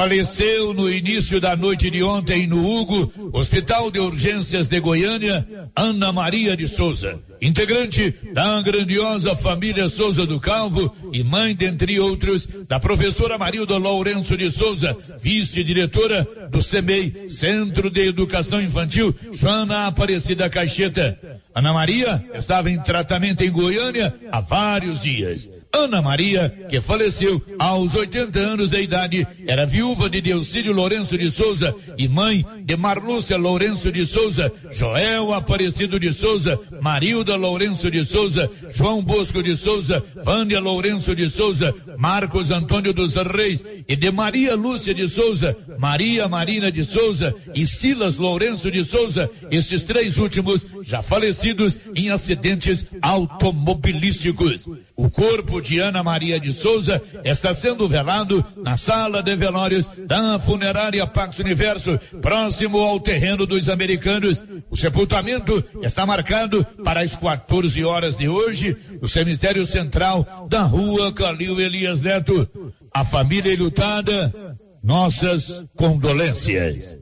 faleceu no início da noite de ontem no Hugo, Hospital de Urgências de Goiânia, Ana Maria de Souza, integrante da grandiosa família Souza do Calvo e mãe, dentre outros, da professora Marilda Lourenço de Souza, vice-diretora do CEMEI, Centro de Educação Infantil, Joana Aparecida Caixeta. Ana Maria estava em tratamento em Goiânia há vários dias. Ana Maria, que faleceu aos 80 anos de idade, era viúva de Delcídio Lourenço de Souza e mãe de Marlúcia Lourenço de Souza, Joel Aparecido de Souza, Marilda Lourenço de Souza, João Bosco de Souza, Vânia Lourenço de Souza, Marcos Antônio dos Reis e de Maria Lúcia de Souza, Maria Marina de Souza e Silas Lourenço de Souza, estes três últimos já falecidos em acidentes automobilísticos. O corpo de Ana Maria de Souza está sendo velado na sala de velórios da funerária Pax Universo, próximo ao terreno dos americanos. O sepultamento está marcado para as 14 horas de hoje, no cemitério central da rua Calil Elias Neto. A família lutada, nossas condolências.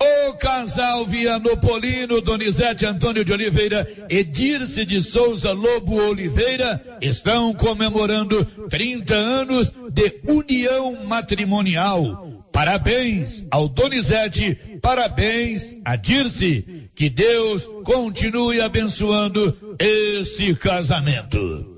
O casal Vianopolino, Donizete Antônio de Oliveira e Dirce de Souza Lobo Oliveira estão comemorando 30 anos de união matrimonial. Parabéns ao Donizete, parabéns a Dirce. Que Deus continue abençoando esse casamento.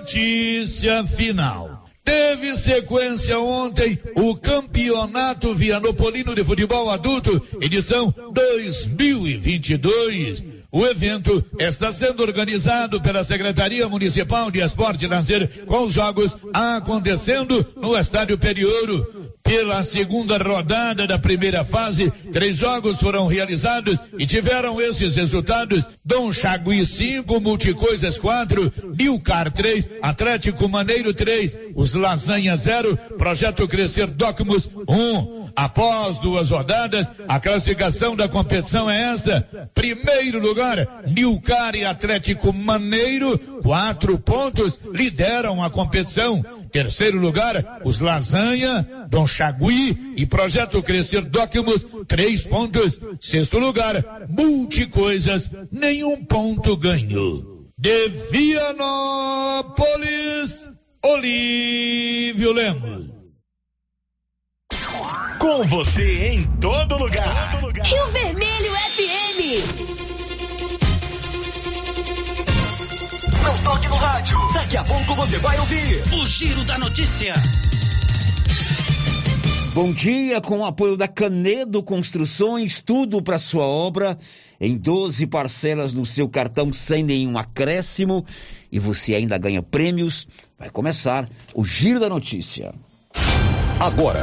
Notícia final. Teve sequência ontem o Campeonato Vianopolino de Futebol Adulto, edição 2022. O evento está sendo organizado pela Secretaria Municipal de Esporte e Lazer, com os jogos acontecendo no Estádio Periouro. Pela segunda rodada da primeira fase, três jogos foram realizados e tiveram esses resultados. Dom Chagui 5, Multicoisas 4, Nilcar 3, Atlético Maneiro 3, os Lasanha 0, Projeto Crescer Docmus 1. Um. Após duas rodadas, a classificação da competição é esta. Primeiro lugar, Nilcar e Atlético Maneiro, quatro pontos, lideram a competição. Terceiro lugar, os Lasanha, Dom Chagui e Projeto Crescer Docmus, três pontos. Sexto lugar, Multicoisas, nenhum ponto ganho. De Vianópolis, Olívio Lemos. Com você em todo lugar. Todo lugar. Rio Vermelho FM. Não toque no rádio. Daqui a pouco você vai ouvir o Giro da Notícia. Bom dia, com o apoio da Canedo Construções, tudo para sua obra em 12 parcelas no seu cartão sem nenhum acréscimo e você ainda ganha prêmios. Vai começar o Giro da Notícia. Agora,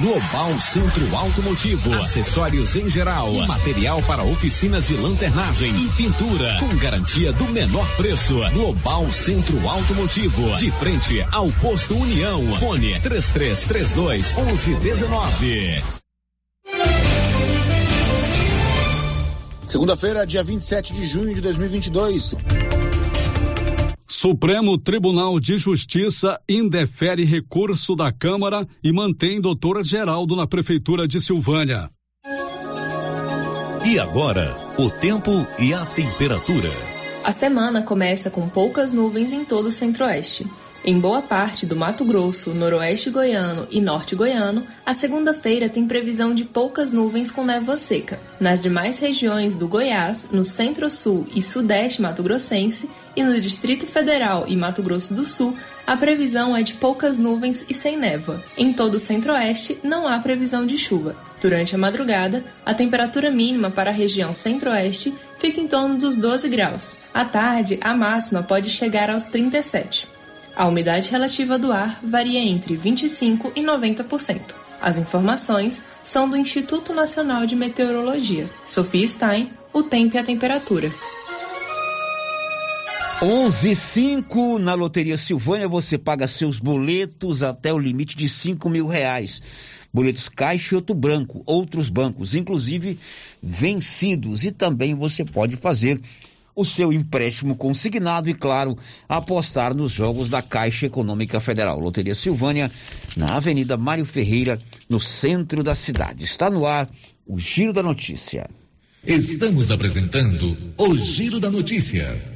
Global Centro Automotivo, acessórios em geral, material para oficinas de lanternagem e pintura, com garantia do menor preço. Global Centro Automotivo, de frente ao posto União. Fone 3332 1119. Segunda-feira, dia 27 de junho de 2022. Supremo Tribunal de Justiça indefere recurso da Câmara e mantém doutor Geraldo na Prefeitura de Silvânia. E agora, o tempo e a temperatura. A semana começa com poucas nuvens em todo o centro-oeste. Em boa parte do Mato Grosso, Noroeste Goiano e Norte Goiano, a segunda-feira tem previsão de poucas nuvens com névoa seca. Nas demais regiões do Goiás, no Centro-Sul e Sudeste Mato-Grossense e no Distrito Federal e Mato Grosso do Sul, a previsão é de poucas nuvens e sem névoa. Em todo o Centro-Oeste, não há previsão de chuva. Durante a madrugada, a temperatura mínima para a região Centro-Oeste fica em torno dos 12 graus. À tarde, a máxima pode chegar aos 37. A umidade relativa do ar varia entre 25% e 90%. As informações são do Instituto Nacional de Meteorologia. Sofia Stein, o tempo e a temperatura. 11,5 na Loteria Silvânia você paga seus boletos até o limite de 5 mil reais. Boletos Caixa e outro branco, outros bancos, inclusive vencidos. E também você pode fazer o seu empréstimo consignado e, claro, apostar nos jogos da Caixa Econômica Federal. Loteria Silvânia, na Avenida Mário Ferreira, no centro da cidade. Está no ar o Giro da Notícia. Estamos apresentando o Giro da Notícia.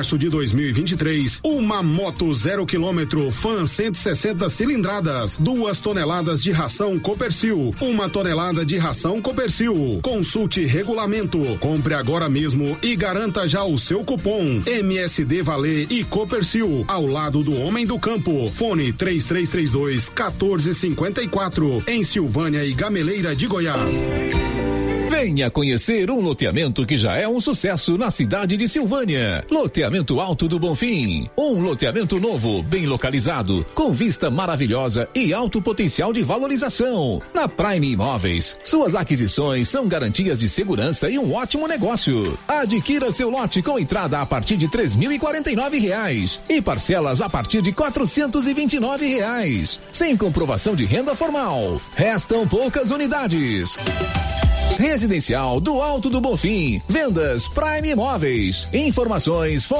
março de 2023, uma moto zero quilômetro Fan 160 cilindradas, duas toneladas de ração Copercil, uma tonelada de ração Copercil. Consulte regulamento, compre agora mesmo e garanta já o seu cupom MSD Valer e Copercil ao lado do homem do campo. Fone 3332 1454 em Silvânia e Gameleira de Goiás. Venha conhecer um loteamento que já é um sucesso na cidade de Silvânia. Loteamento Alto do Bonfim. Um loteamento novo, bem localizado, com vista maravilhosa e alto potencial de valorização. Na Prime Imóveis, suas aquisições são garantias de segurança e um ótimo negócio. Adquira seu lote com entrada a partir de três mil e quarenta e nove reais e parcelas a partir de quatrocentos e vinte e nove reais, sem comprovação de renda formal. Restam poucas unidades. Residencial do Alto do Bonfim. Vendas Prime Imóveis. Informações fone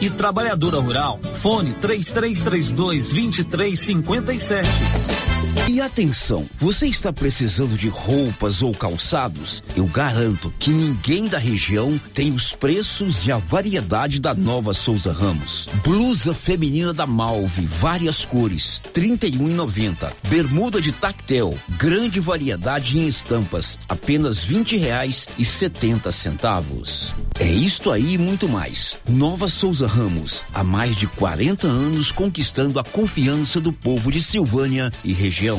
e Trabalhadora Rural. Fone 3332 2357. E atenção, você está precisando de roupas ou calçados? Eu garanto que ninguém da região tem os preços e a variedade da nova Souza Ramos. Blusa feminina da Malve, várias cores, trinta e um Bermuda de tactel, grande variedade em estampas, apenas vinte reais e setenta centavos. É isto aí e muito mais. Nova Souza Ramos, há mais de 40 anos conquistando a confiança do povo de Silvânia e região.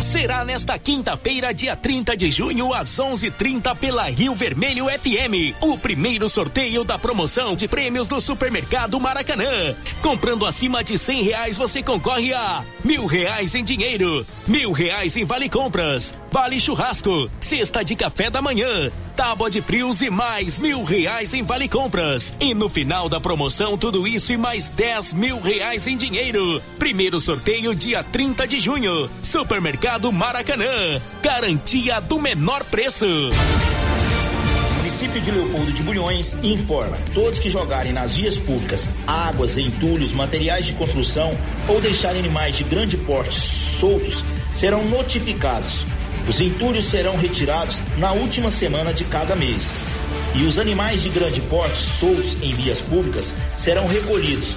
Será nesta quinta-feira, dia 30 de junho, às 11:30 pela Rio Vermelho FM, o primeiro sorteio da promoção de prêmios do Supermercado Maracanã. Comprando acima de cem reais, você concorre a mil reais em dinheiro, mil reais em vale compras, vale churrasco, cesta de café da manhã, tábua de frios e mais mil reais em vale compras. E no final da promoção, tudo isso e mais dez mil reais em dinheiro. Primeiro sorteio, dia 30 de junho. Supermercado Maracanã. Garantia do menor preço. município de Leopoldo de Bulhões informa: todos que jogarem nas vias públicas águas, entulhos, materiais de construção ou deixarem animais de grande porte soltos serão notificados. Os entulhos serão retirados na última semana de cada mês. E os animais de grande porte soltos em vias públicas serão recolhidos.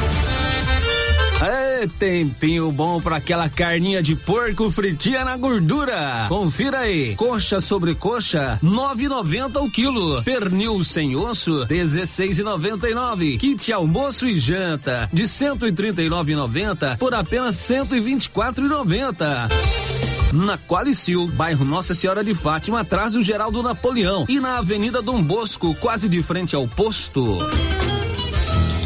É tempinho bom para aquela carninha de porco fritinha na gordura. Confira aí. Coxa sobre coxa, 9,90 o quilo. Pernil sem osso, 16,99. Kit almoço e janta, de 139,90 por apenas 124,90. Na Qualicil, bairro Nossa Senhora de Fátima, atrás do Geraldo Napoleão e na Avenida Dom Bosco, quase de frente ao posto.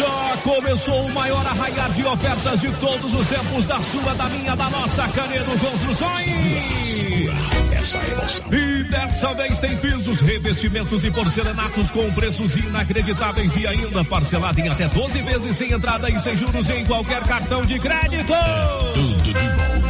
Já começou o maior arraiar de ofertas de todos os tempos da sua, da minha, da nossa Canedo Construções. Essa emoção. E dessa vez tem pisos, revestimentos e porcelanatos com preços inacreditáveis e ainda parcelado em até 12 vezes sem entrada e sem juros em qualquer cartão de crédito. Tudo de bom.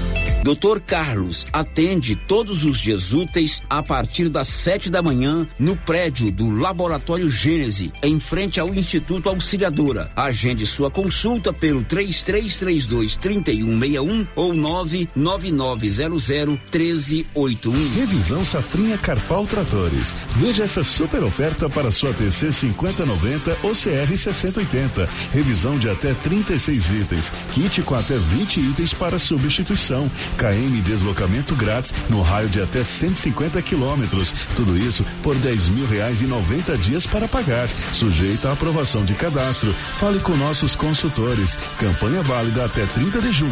Dr. Carlos atende todos os dias úteis a partir das sete da manhã no prédio do Laboratório Gênese, em frente ao Instituto Auxiliadora. Agende sua consulta pelo 3332 3161 ou 99900 1381. Revisão Safrinha Carpal Tratores. Veja essa super oferta para sua TC 5090 ou CR 6080. Revisão de até 36 itens. Kit com até 20 itens para substituição. KM deslocamento grátis no raio de até 150 quilômetros. Tudo isso por 10 mil reais e 90 dias para pagar. Sujeito à aprovação de cadastro. Fale com nossos consultores. Campanha válida até 30 de junho.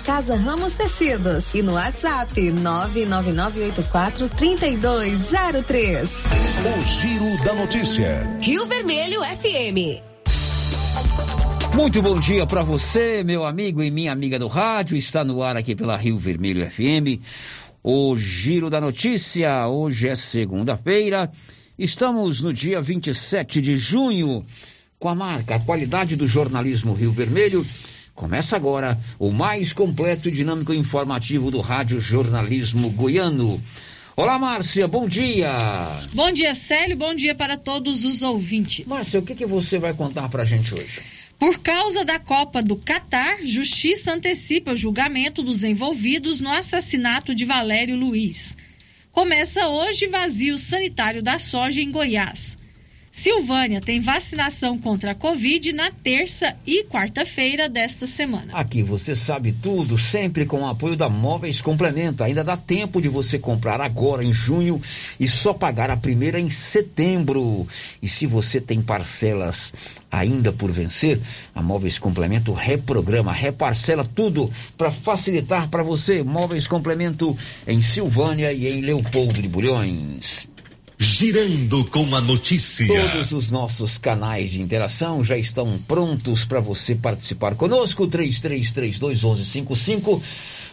Casa Ramos Tecidos e no WhatsApp 999843203. O Giro da Notícia. Rio Vermelho FM. Muito bom dia para você, meu amigo e minha amiga do rádio. Está no ar aqui pela Rio Vermelho FM. O Giro da Notícia. Hoje é segunda-feira. Estamos no dia 27 de junho com a marca a qualidade do jornalismo Rio Vermelho. Começa agora o mais completo e dinâmico informativo do Rádio Jornalismo Goiano. Olá, Márcia, bom dia. Bom dia, Célio, bom dia para todos os ouvintes. Márcia, o que, que você vai contar pra gente hoje? Por causa da Copa do Catar, Justiça antecipa o julgamento dos envolvidos no assassinato de Valério Luiz. Começa hoje vazio sanitário da soja em Goiás. Silvânia tem vacinação contra a Covid na terça e quarta-feira desta semana. Aqui você sabe tudo, sempre com o apoio da Móveis Complementa. Ainda dá tempo de você comprar agora em junho e só pagar a primeira em setembro. E se você tem parcelas ainda por vencer, a Móveis Complemento reprograma, reparcela tudo para facilitar para você. Móveis Complemento em Silvânia e em Leopoldo de Bulhões. Girando com a notícia. Todos os nossos canais de interação já estão prontos para você participar conosco. 33321155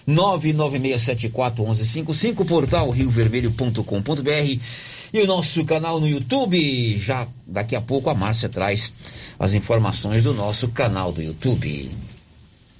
996741155 portal riovermelho.com.br e o nosso canal no YouTube. Já daqui a pouco a Márcia traz as informações do nosso canal do YouTube.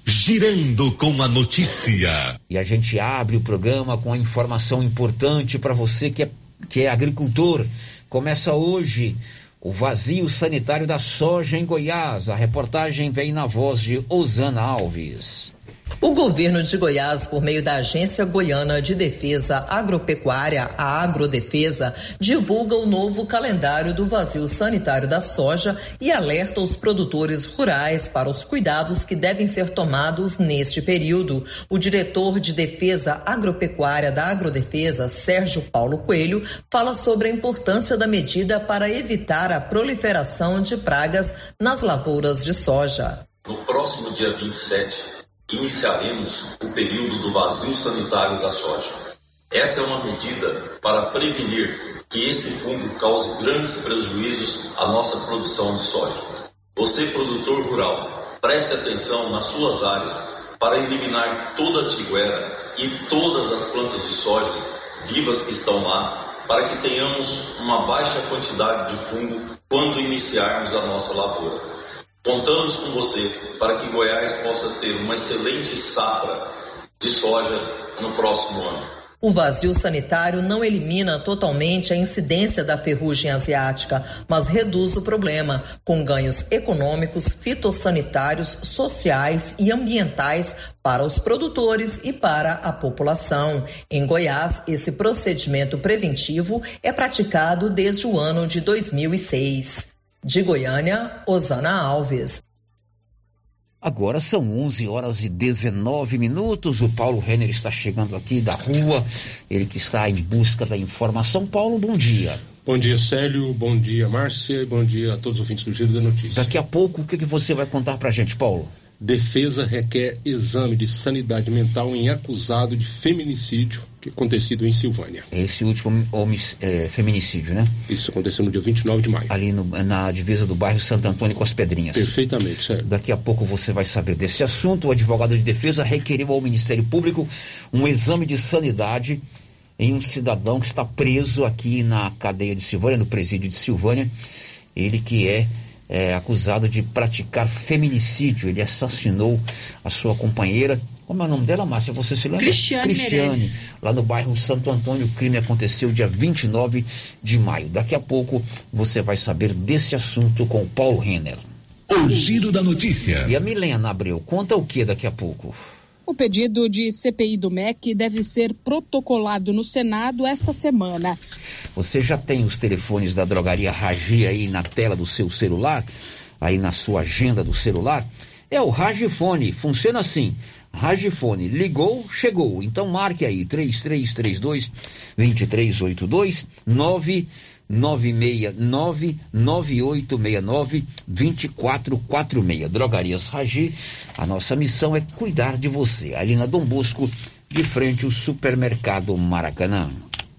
Girando com a notícia. E a gente abre o programa com a informação importante para você que é que é agricultor. Começa hoje o vazio sanitário da soja em Goiás. A reportagem vem na voz de Osana Alves. O governo de Goiás, por meio da Agência Goiana de Defesa Agropecuária, a Agrodefesa, divulga o novo calendário do vazio sanitário da soja e alerta os produtores rurais para os cuidados que devem ser tomados neste período. O diretor de Defesa Agropecuária da Agrodefesa, Sérgio Paulo Coelho, fala sobre a importância da medida para evitar a proliferação de pragas nas lavouras de soja. No próximo dia 27, iniciaremos o período do vazio sanitário da soja. Essa é uma medida para prevenir que esse fungo cause grandes prejuízos à nossa produção de soja. Você, produtor rural, preste atenção nas suas áreas para eliminar toda a tiguera e todas as plantas de sojas vivas que estão lá, para que tenhamos uma baixa quantidade de fungo quando iniciarmos a nossa lavoura. Contamos com você para que Goiás possa ter uma excelente safra de soja no próximo ano. O vazio sanitário não elimina totalmente a incidência da ferrugem asiática, mas reduz o problema, com ganhos econômicos, fitossanitários, sociais e ambientais para os produtores e para a população. Em Goiás, esse procedimento preventivo é praticado desde o ano de 2006. De Goiânia, Osana Alves. Agora são 11 horas e 19 minutos. O Paulo Renner está chegando aqui da rua, ele que está em busca da informação. Paulo, bom dia. Bom dia, Célio. Bom dia, Márcia. Bom dia a todos os ouvintes do Giro da Notícia. Daqui a pouco, o que, que você vai contar pra gente, Paulo? Defesa requer exame de sanidade mental em acusado de feminicídio que acontecido em Silvânia. Esse último homem, é, feminicídio, né? Isso aconteceu no dia 29 de maio. Ali no, na divisa do bairro Santo Antônio com as Pedrinhas. Perfeitamente, certo. Daqui a pouco você vai saber desse assunto. O advogado de defesa requeriu ao Ministério Público um exame de sanidade em um cidadão que está preso aqui na cadeia de Silvânia, no presídio de Silvânia. Ele que é é, acusado de praticar feminicídio. Ele assassinou a sua companheira. Como é o nome dela, Márcia? Você se lembra? Cristiane. Cristiane. Lá no bairro Santo Antônio, o crime aconteceu dia 29 de maio. Daqui a pouco você vai saber desse assunto com o Paulo Renner. O giro da notícia. E a Milena Abreu, conta o que daqui a pouco? O pedido de CPI do MEC deve ser protocolado no Senado esta semana. Você já tem os telefones da drogaria Ragi aí na tela do seu celular? Aí na sua agenda do celular? É o Ragifone, funciona assim. Ragifone, ligou, chegou. Então marque aí 3332 2382 9 969-9869-2446. Drogarias Ragi, a nossa missão é cuidar de você. Ali na Dom Bosco, de frente ao supermercado Maracanã.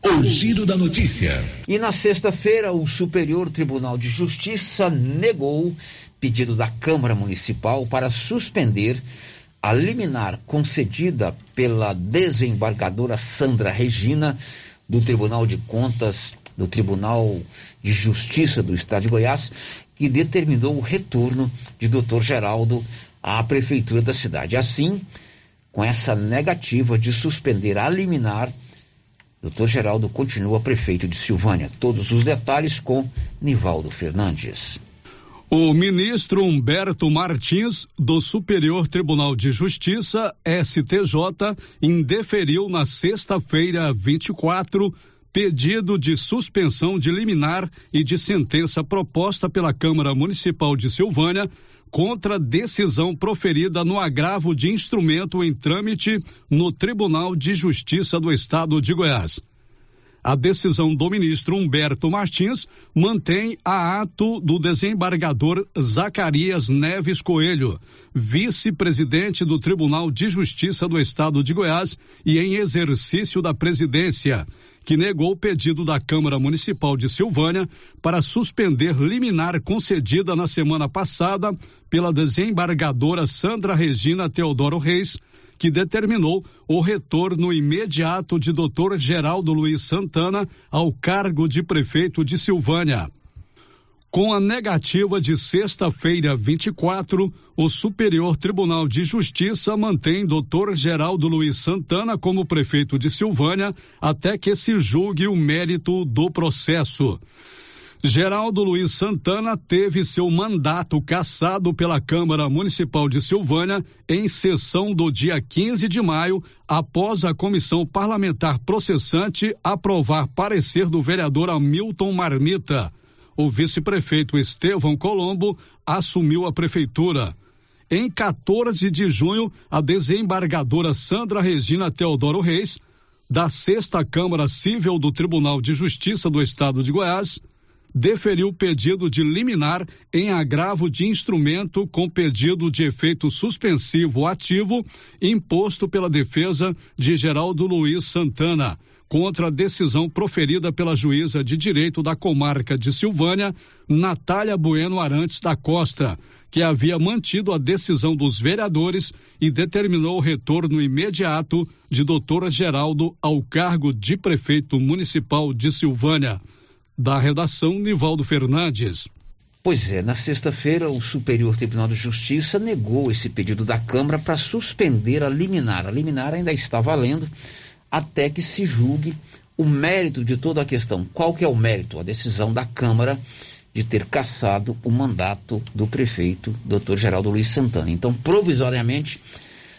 O giro da notícia. E na sexta-feira, o Superior Tribunal de Justiça negou pedido da Câmara Municipal para suspender a liminar concedida pela desembargadora Sandra Regina do Tribunal de Contas do Tribunal de Justiça do Estado de Goiás, que determinou o retorno de Dr. Geraldo à prefeitura da cidade. Assim, com essa negativa de suspender a liminar, Dr. Geraldo continua prefeito de Silvânia. Todos os detalhes com Nivaldo Fernandes. O ministro Humberto Martins, do Superior Tribunal de Justiça, STJ, indeferiu na sexta-feira 24 pedido de suspensão de liminar e de sentença proposta pela Câmara Municipal de Silvânia contra decisão proferida no agravo de instrumento em trâmite no Tribunal de Justiça do Estado de Goiás. A decisão do ministro Humberto Martins mantém a ato do desembargador Zacarias Neves Coelho, vice-presidente do Tribunal de Justiça do Estado de Goiás e em exercício da presidência, que negou o pedido da Câmara Municipal de Silvânia para suspender liminar concedida na semana passada pela desembargadora Sandra Regina Teodoro Reis que determinou o retorno imediato de Dr. Geraldo Luiz Santana ao cargo de prefeito de Silvânia. Com a negativa de sexta-feira 24, o Superior Tribunal de Justiça mantém Dr. Geraldo Luiz Santana como prefeito de Silvânia até que se julgue o mérito do processo. Geraldo Luiz Santana teve seu mandato cassado pela Câmara Municipal de Silvânia em sessão do dia 15 de maio, após a comissão parlamentar processante aprovar parecer do vereador Hamilton Marmita. O vice-prefeito Estevão Colombo assumiu a prefeitura. Em 14 de junho, a desembargadora Sandra Regina Teodoro Reis, da Sexta Câmara Civil do Tribunal de Justiça do Estado de Goiás, deferiu pedido de liminar em agravo de instrumento com pedido de efeito suspensivo ativo imposto pela defesa de Geraldo Luiz Santana contra a decisão proferida pela juíza de direito da comarca de Silvânia, Natália Bueno Arantes da Costa, que havia mantido a decisão dos vereadores e determinou o retorno imediato de doutora Geraldo ao cargo de prefeito municipal de Silvânia. Da redação, Nivaldo Fernandes. Pois é, na sexta-feira, o Superior Tribunal de Justiça negou esse pedido da Câmara para suspender a liminar. A liminar ainda está valendo até que se julgue o mérito de toda a questão. Qual que é o mérito? A decisão da Câmara de ter cassado o mandato do prefeito, Dr. Geraldo Luiz Santana. Então, provisoriamente,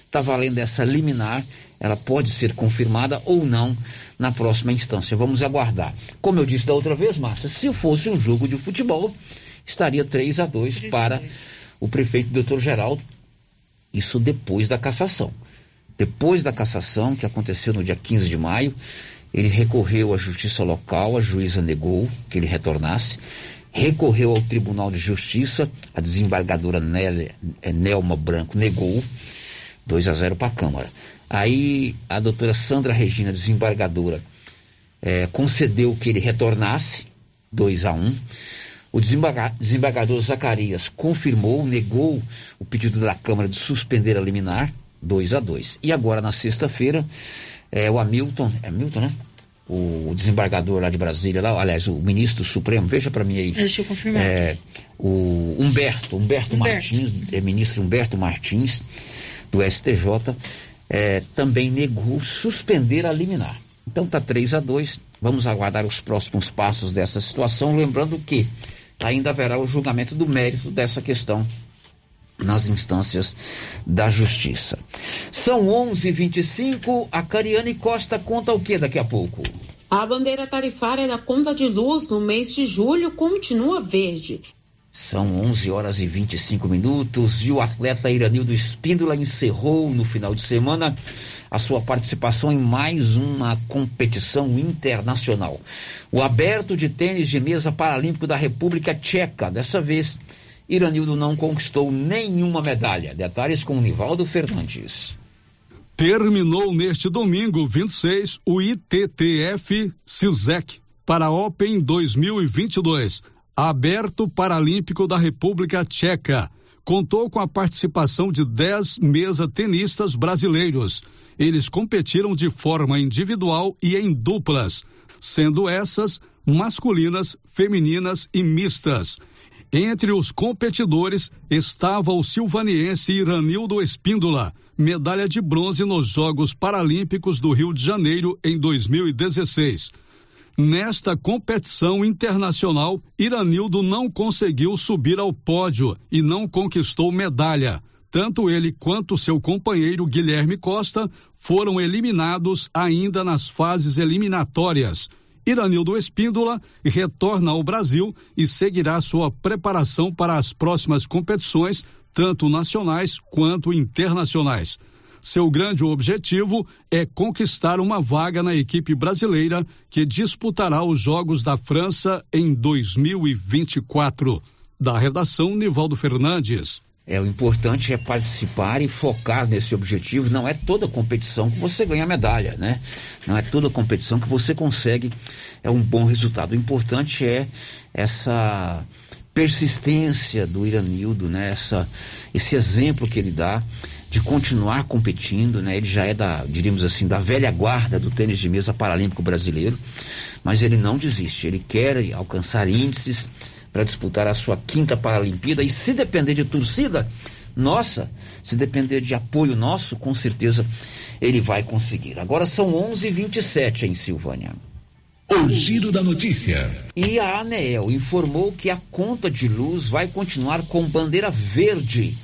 está valendo essa liminar, ela pode ser confirmada ou não na próxima instância. Vamos aguardar. Como eu disse da outra vez, Márcia, se fosse um jogo de futebol, estaria 3 a 2 para o prefeito doutor Geraldo. Isso depois da cassação. Depois da cassação, que aconteceu no dia 15 de maio, ele recorreu à justiça local, a juíza negou que ele retornasse. recorreu ao Tribunal de Justiça, a desembargadora Nélia, é, Nelma Branco negou 2 a 0 para a Câmara. Aí a doutora Sandra Regina, desembargadora, é, concedeu que ele retornasse, 2 a 1 O desembargador Zacarias confirmou, negou o pedido da Câmara de suspender a liminar, 2 a 2 E agora, na sexta-feira, é, o Hamilton, é Hamilton, né? O desembargador lá de Brasília, lá, aliás, o ministro Supremo, veja para mim aí. Deixa eu confirmar. É, o Humberto, Humberto, Humberto. Martins, é, ministro Humberto Martins, do STJ, é, também negou suspender a liminar. Então tá 3 a 2 Vamos aguardar os próximos passos dessa situação, lembrando que ainda haverá o julgamento do mérito dessa questão nas instâncias da justiça. São 11:25. A Cariane Costa conta o que daqui a pouco? A bandeira tarifária da conta de luz no mês de julho continua verde. São 11 horas e 25 minutos e o atleta Iranildo Espíndola encerrou no final de semana a sua participação em mais uma competição internacional. O aberto de tênis de mesa paralímpico da República Tcheca. Dessa vez, Iranildo não conquistou nenhuma medalha. Detalhes com Nivaldo Fernandes. Terminou neste domingo 26 o ITTF CISEC para Open 2022 Aberto Paralímpico da República Tcheca. Contou com a participação de 10 mesa tenistas brasileiros. Eles competiram de forma individual e em duplas, sendo essas masculinas, femininas e mistas. Entre os competidores estava o silvaniense Iranildo Espíndola, medalha de bronze nos Jogos Paralímpicos do Rio de Janeiro em 2016. Nesta competição internacional, Iranildo não conseguiu subir ao pódio e não conquistou medalha. Tanto ele quanto seu companheiro Guilherme Costa foram eliminados ainda nas fases eliminatórias. Iranildo Espíndola retorna ao Brasil e seguirá sua preparação para as próximas competições, tanto nacionais quanto internacionais. Seu grande objetivo é conquistar uma vaga na equipe brasileira que disputará os Jogos da França em 2024. Da redação, Nivaldo Fernandes. É, o importante é participar e focar nesse objetivo. Não é toda competição que você ganha medalha, né? Não é toda competição que você consegue é um bom resultado. O importante é essa persistência do Iranildo, né? Essa, esse exemplo que ele dá de continuar competindo, né? Ele já é da, diríamos assim, da velha guarda do tênis de mesa paralímpico brasileiro, mas ele não desiste, ele quer alcançar índices para disputar a sua quinta Paralimpíada e se depender de torcida, nossa, se depender de apoio nosso, com certeza ele vai conseguir. Agora são 11:27 em Silvânia. O giro da notícia. E a ANEEL informou que a conta de luz vai continuar com bandeira verde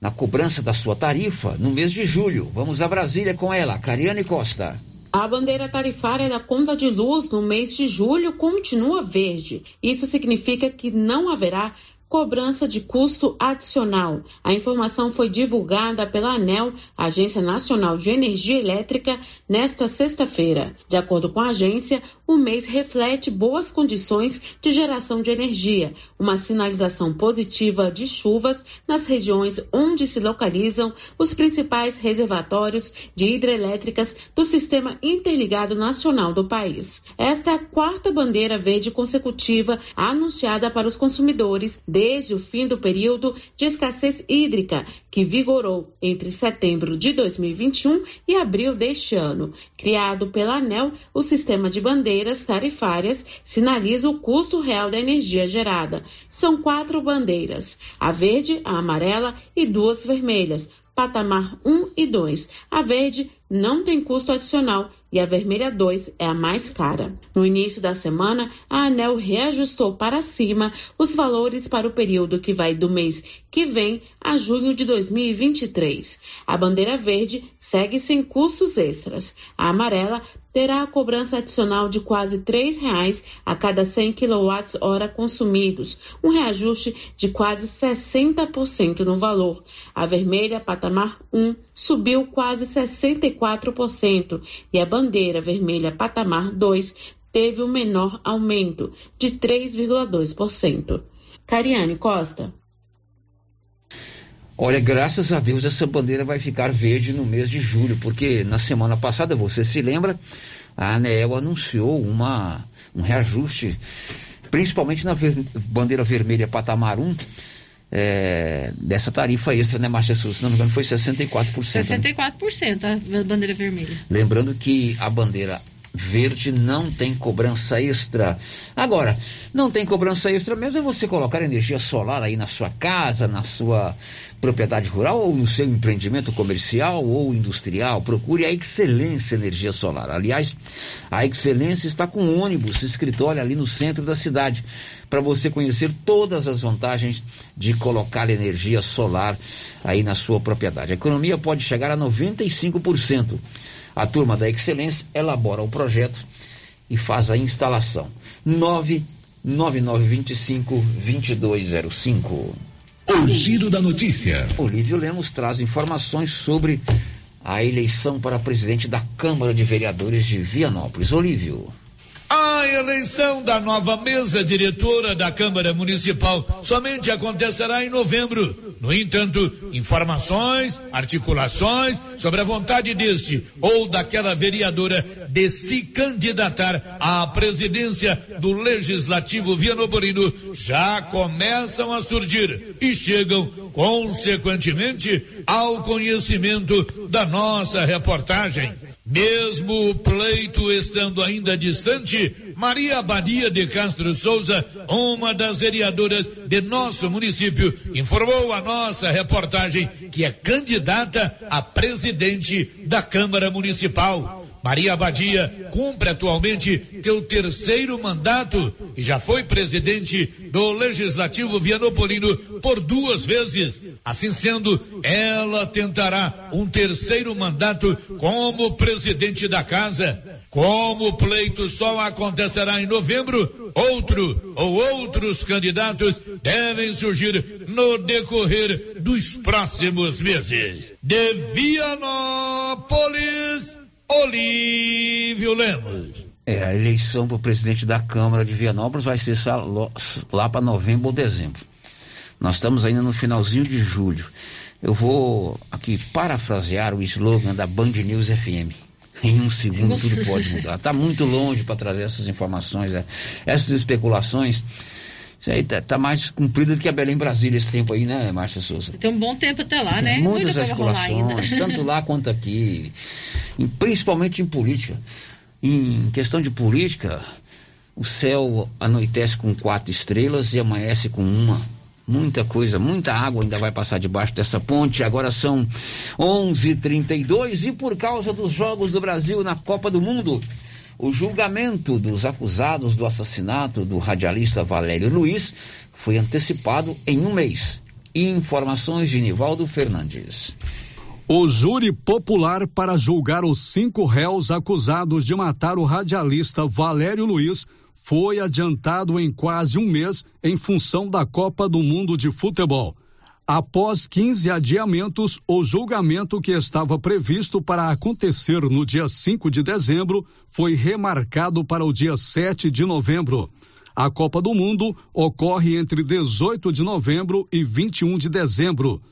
na cobrança da sua tarifa no mês de julho. Vamos a Brasília com ela, Cariane Costa. A bandeira tarifária da conta de luz no mês de julho continua verde. Isso significa que não haverá cobrança de custo adicional. A informação foi divulgada pela ANEL, Agência Nacional de Energia Elétrica, nesta sexta-feira. De acordo com a agência, o mês reflete boas condições de geração de energia, uma sinalização positiva de chuvas nas regiões onde se localizam os principais reservatórios de hidrelétricas do Sistema Interligado Nacional do país. Esta é a quarta bandeira verde consecutiva anunciada para os consumidores o fim do período de escassez hídrica, que vigorou entre setembro de 2021 e abril deste ano. Criado pela ANEL, o sistema de bandeiras tarifárias sinaliza o custo real da energia gerada. São quatro bandeiras: a verde, a amarela e duas vermelhas, patamar 1 e 2. A verde não tem custo adicional e a vermelha 2 é a mais cara. No início da semana, a ANEL reajustou para cima os valores para o período que vai do mês que vem a junho de 2023. A bandeira verde segue sem custos extras. A amarela terá a cobrança adicional de quase R$ reais a cada 100 kWh consumidos, um reajuste de quase 60% no valor. A vermelha, patamar 1, subiu quase 64% e a bandeira vermelha, patamar 2, teve o menor aumento, de 3,2%. Cariane Costa. Olha, graças a Deus essa bandeira vai ficar verde no mês de julho, porque na semana passada, você se lembra, a ANEEL anunciou uma, um reajuste, principalmente na ver, bandeira vermelha patamar 1, é, dessa tarifa extra, né, Márcia Souza? Se não me engano, foi 64%. 64% né? a bandeira vermelha. Lembrando que a bandeira verde não tem cobrança extra. Agora, não tem cobrança extra mesmo é você colocar energia solar aí na sua casa, na sua propriedade rural ou no seu empreendimento comercial ou industrial. Procure a Excelência Energia Solar. Aliás, a Excelência está com ônibus, escritório ali no centro da cidade, para você conhecer todas as vantagens de colocar energia solar aí na sua propriedade. A economia pode chegar a 95%. A turma da Excelência elabora o projeto e faz a instalação. 99925-2205. O Giro da Notícia. Olívio Lemos traz informações sobre a eleição para presidente da Câmara de Vereadores de Vianópolis. Olívio. A eleição da nova mesa diretora da Câmara Municipal somente acontecerá em novembro. No entanto, informações, articulações sobre a vontade deste ou daquela vereadora de se candidatar à presidência do Legislativo Vianoborino já começam a surgir e chegam, consequentemente, ao conhecimento da nossa reportagem. Mesmo o pleito estando ainda distante, Maria Abadia de Castro Souza, uma das vereadoras de nosso município, informou a nossa reportagem que é candidata a presidente da Câmara Municipal. Maria Abadia cumpre atualmente teu terceiro mandato e já foi presidente do Legislativo Vianopolino por duas vezes. Assim sendo, ela tentará um terceiro mandato como presidente da casa. Como o pleito só acontecerá em novembro, outro ou outros candidatos devem surgir no decorrer dos próximos meses. De Vianópolis, Olívio Lemos. É, a eleição para o presidente da Câmara de Vianópolis vai ser lá para novembro ou dezembro. Nós estamos ainda no finalzinho de julho. Eu vou aqui parafrasear o slogan da Band News FM. Em um segundo tudo pode mudar. Está muito longe para trazer essas informações, né? essas especulações. Isso aí tá, tá, mais cumprido do que a Belém Brasília esse tempo aí, né, Márcia Souza? Tem um bom tempo até lá, Tem né? Muitas especulações, tanto lá quanto aqui, e principalmente em política. Em questão de política, o céu anoitece com quatro estrelas e amanhece com uma. Muita coisa, muita água ainda vai passar debaixo dessa ponte. Agora são 11:32 e por causa dos jogos do Brasil na Copa do Mundo, o julgamento dos acusados do assassinato do radialista Valério Luiz foi antecipado em um mês. Informações de Nivaldo Fernandes. O júri popular para julgar os cinco réus acusados de matar o radialista Valério Luiz foi adiantado em quase um mês em função da Copa do Mundo de Futebol. Após 15 adiamentos, o julgamento que estava previsto para acontecer no dia 5 de dezembro foi remarcado para o dia 7 de novembro. A Copa do Mundo ocorre entre 18 de novembro e 21 de dezembro.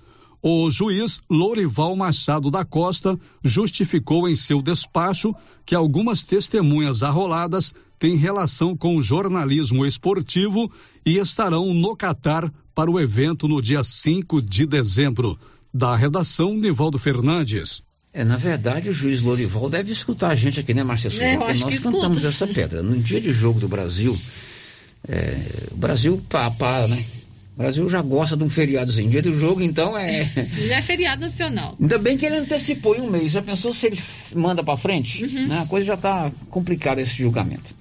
O juiz Lourival Machado da Costa justificou em seu despacho que algumas testemunhas arroladas têm relação com o jornalismo esportivo e estarão no Catar para o evento no dia 5 de dezembro. Da redação, Nivaldo Fernandes. É, na verdade, o juiz Lourival deve escutar a gente aqui, né, Márcia Souza? É, Porque nós cantamos escuta. essa pedra. No dia de jogo do Brasil, é, o Brasil pá, pá, né? O Brasil já gosta de um feriadozinho. Dia do jogo, então, é. Já é feriado nacional. Ainda bem que ele antecipou em um mês. Já pensou se ele manda para frente? Uhum. Né? A coisa já está complicada esse julgamento.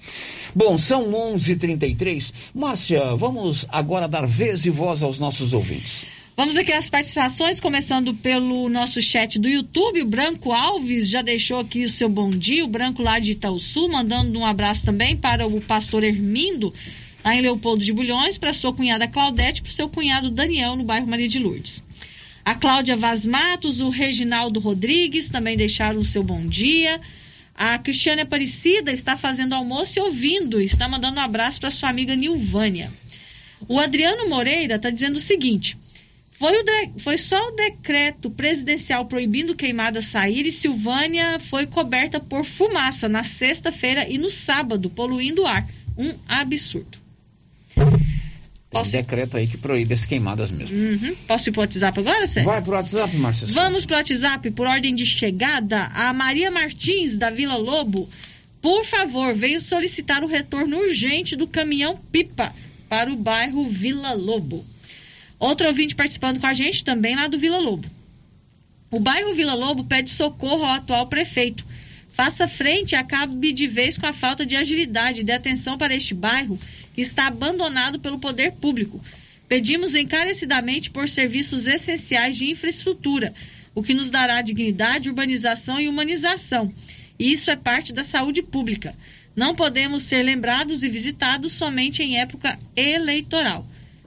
Bom, são 11:33. Márcia, vamos agora dar vez e voz aos nossos ouvintes. Vamos aqui às participações, começando pelo nosso chat do YouTube. O Branco Alves já deixou aqui o seu bom dia. O Branco lá de Itaúsu, mandando um abraço também para o pastor Hermindo, lá em Leopoldo de Bulhões, para sua cunhada Claudete para o seu cunhado Daniel, no bairro Maria de Lourdes. A Cláudia Vaz Matos, o Reginaldo Rodrigues também deixaram o seu bom dia. A Cristiane Aparecida está fazendo almoço e ouvindo, está mandando um abraço para sua amiga Nilvânia. O Adriano Moreira está dizendo o seguinte: foi, o de, foi só o decreto presidencial proibindo queimadas sair e Silvânia foi coberta por fumaça na sexta-feira e no sábado, poluindo o ar. Um absurdo. Posso... Tem um decreto aí que proíbe as queimadas mesmo. Uhum. Posso ir pro WhatsApp agora, Sérgio? Vai pro WhatsApp, Márcia. Vamos pro WhatsApp, por ordem de chegada. A Maria Martins, da Vila Lobo, por favor, veio solicitar o retorno urgente do caminhão pipa para o bairro Vila Lobo. Outro ouvinte participando com a gente, também lá do Vila Lobo. O bairro Vila Lobo pede socorro ao atual prefeito. Faça frente e acabe de vez com a falta de agilidade e de atenção para este bairro está abandonado pelo poder público. Pedimos encarecidamente por serviços essenciais de infraestrutura, o que nos dará dignidade, urbanização e humanização. E isso é parte da saúde pública. Não podemos ser lembrados e visitados somente em época eleitoral.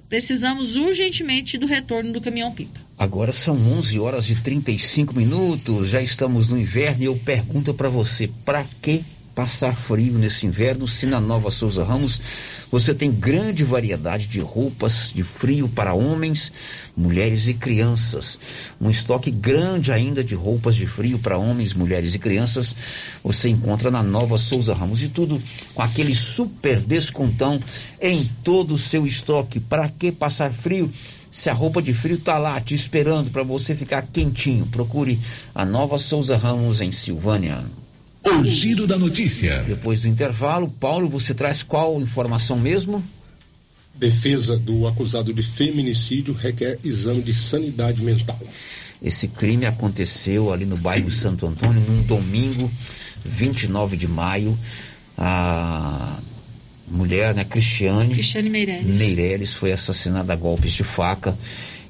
Precisamos urgentemente do retorno do caminhão-pipa. Agora são 11 horas e 35 minutos, já estamos no inverno e eu pergunto para você, para que passar frio nesse inverno se na Nova Souza Ramos você tem grande variedade de roupas de frio para homens, mulheres e crianças. Um estoque grande ainda de roupas de frio para homens, mulheres e crianças. Você encontra na Nova Souza Ramos e tudo com aquele super descontão em todo o seu estoque. Para que passar frio? Se a roupa de frio está lá te esperando para você ficar quentinho, procure a Nova Souza Ramos em Silvânia. O giro da notícia. Depois do intervalo, Paulo, você traz qual informação mesmo? Defesa do acusado de feminicídio requer exame de sanidade mental. Esse crime aconteceu ali no bairro Santo Antônio, num domingo, 29 de maio. A mulher, né, Cristiane, Cristiane Meireles. Meireles foi assassinada a golpes de faca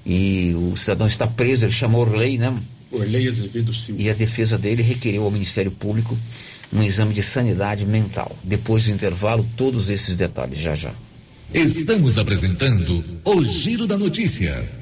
e o cidadão está preso, ele chamou Orley, né? Orley Azevedo Silva. E a defesa dele requereu ao Ministério Público um exame de sanidade mental. Depois do intervalo, todos esses detalhes, já já. Estamos apresentando o Giro da Notícia.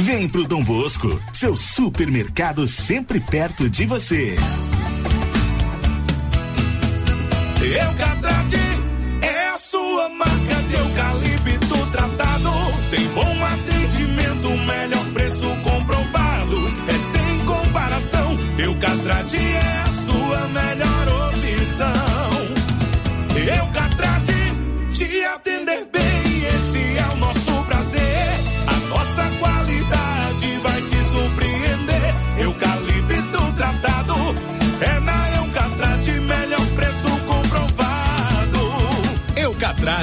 Vem pro Dom Bosco, seu supermercado sempre perto de você. Eucatrate é a sua marca de eucalipto tratado. Tem bom atendimento, melhor preço comprovado. É sem comparação. Eucatrate é a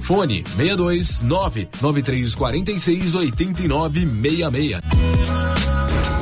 Fone 62 99346 8966.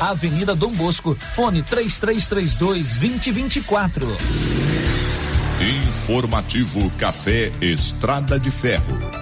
Avenida Dom Bosco, fone 3332 2024. Informativo Café Estrada de Ferro.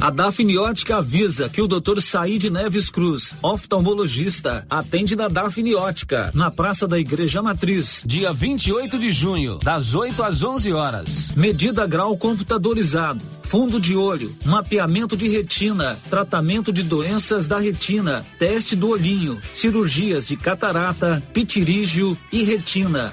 A Dafniótica avisa que o Dr. Said Neves Cruz, oftalmologista, atende na Dafniótica, na Praça da Igreja Matriz, dia 28 de junho, das 8 às 11 horas. Medida grau computadorizado, fundo de olho, mapeamento de retina, tratamento de doenças da retina, teste do olhinho, cirurgias de catarata, pitirígio e retina.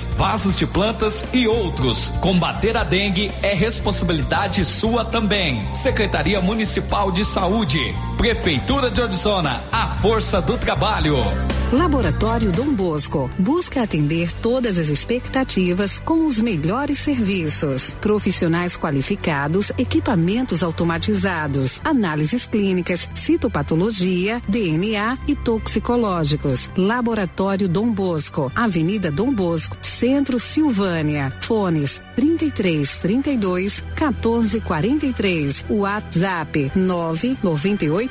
vasos de plantas e outros. Combater a dengue é responsabilidade sua também. Secretaria Municipal de Saúde, Prefeitura de Orizona, a força do trabalho. Laboratório Dom Bosco busca atender todas as expectativas com os melhores serviços. Profissionais qualificados, equipamentos automatizados, análises clínicas, citopatologia, DNA e toxicológicos. Laboratório Dom Bosco, Avenida Dom Bosco, Centro Silvânia. Fones 33 32 14 43. WhatsApp 998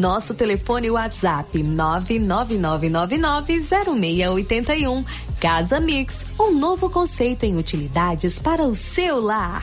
Nosso telefone WhatsApp 999990681. Casa Mix, um novo conceito em utilidades para o seu lar.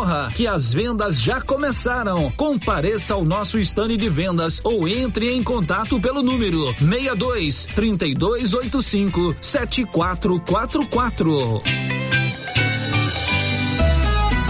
corra que as vendas já começaram. Compareça ao nosso estande de vendas ou entre em contato pelo número 62 3285 7444.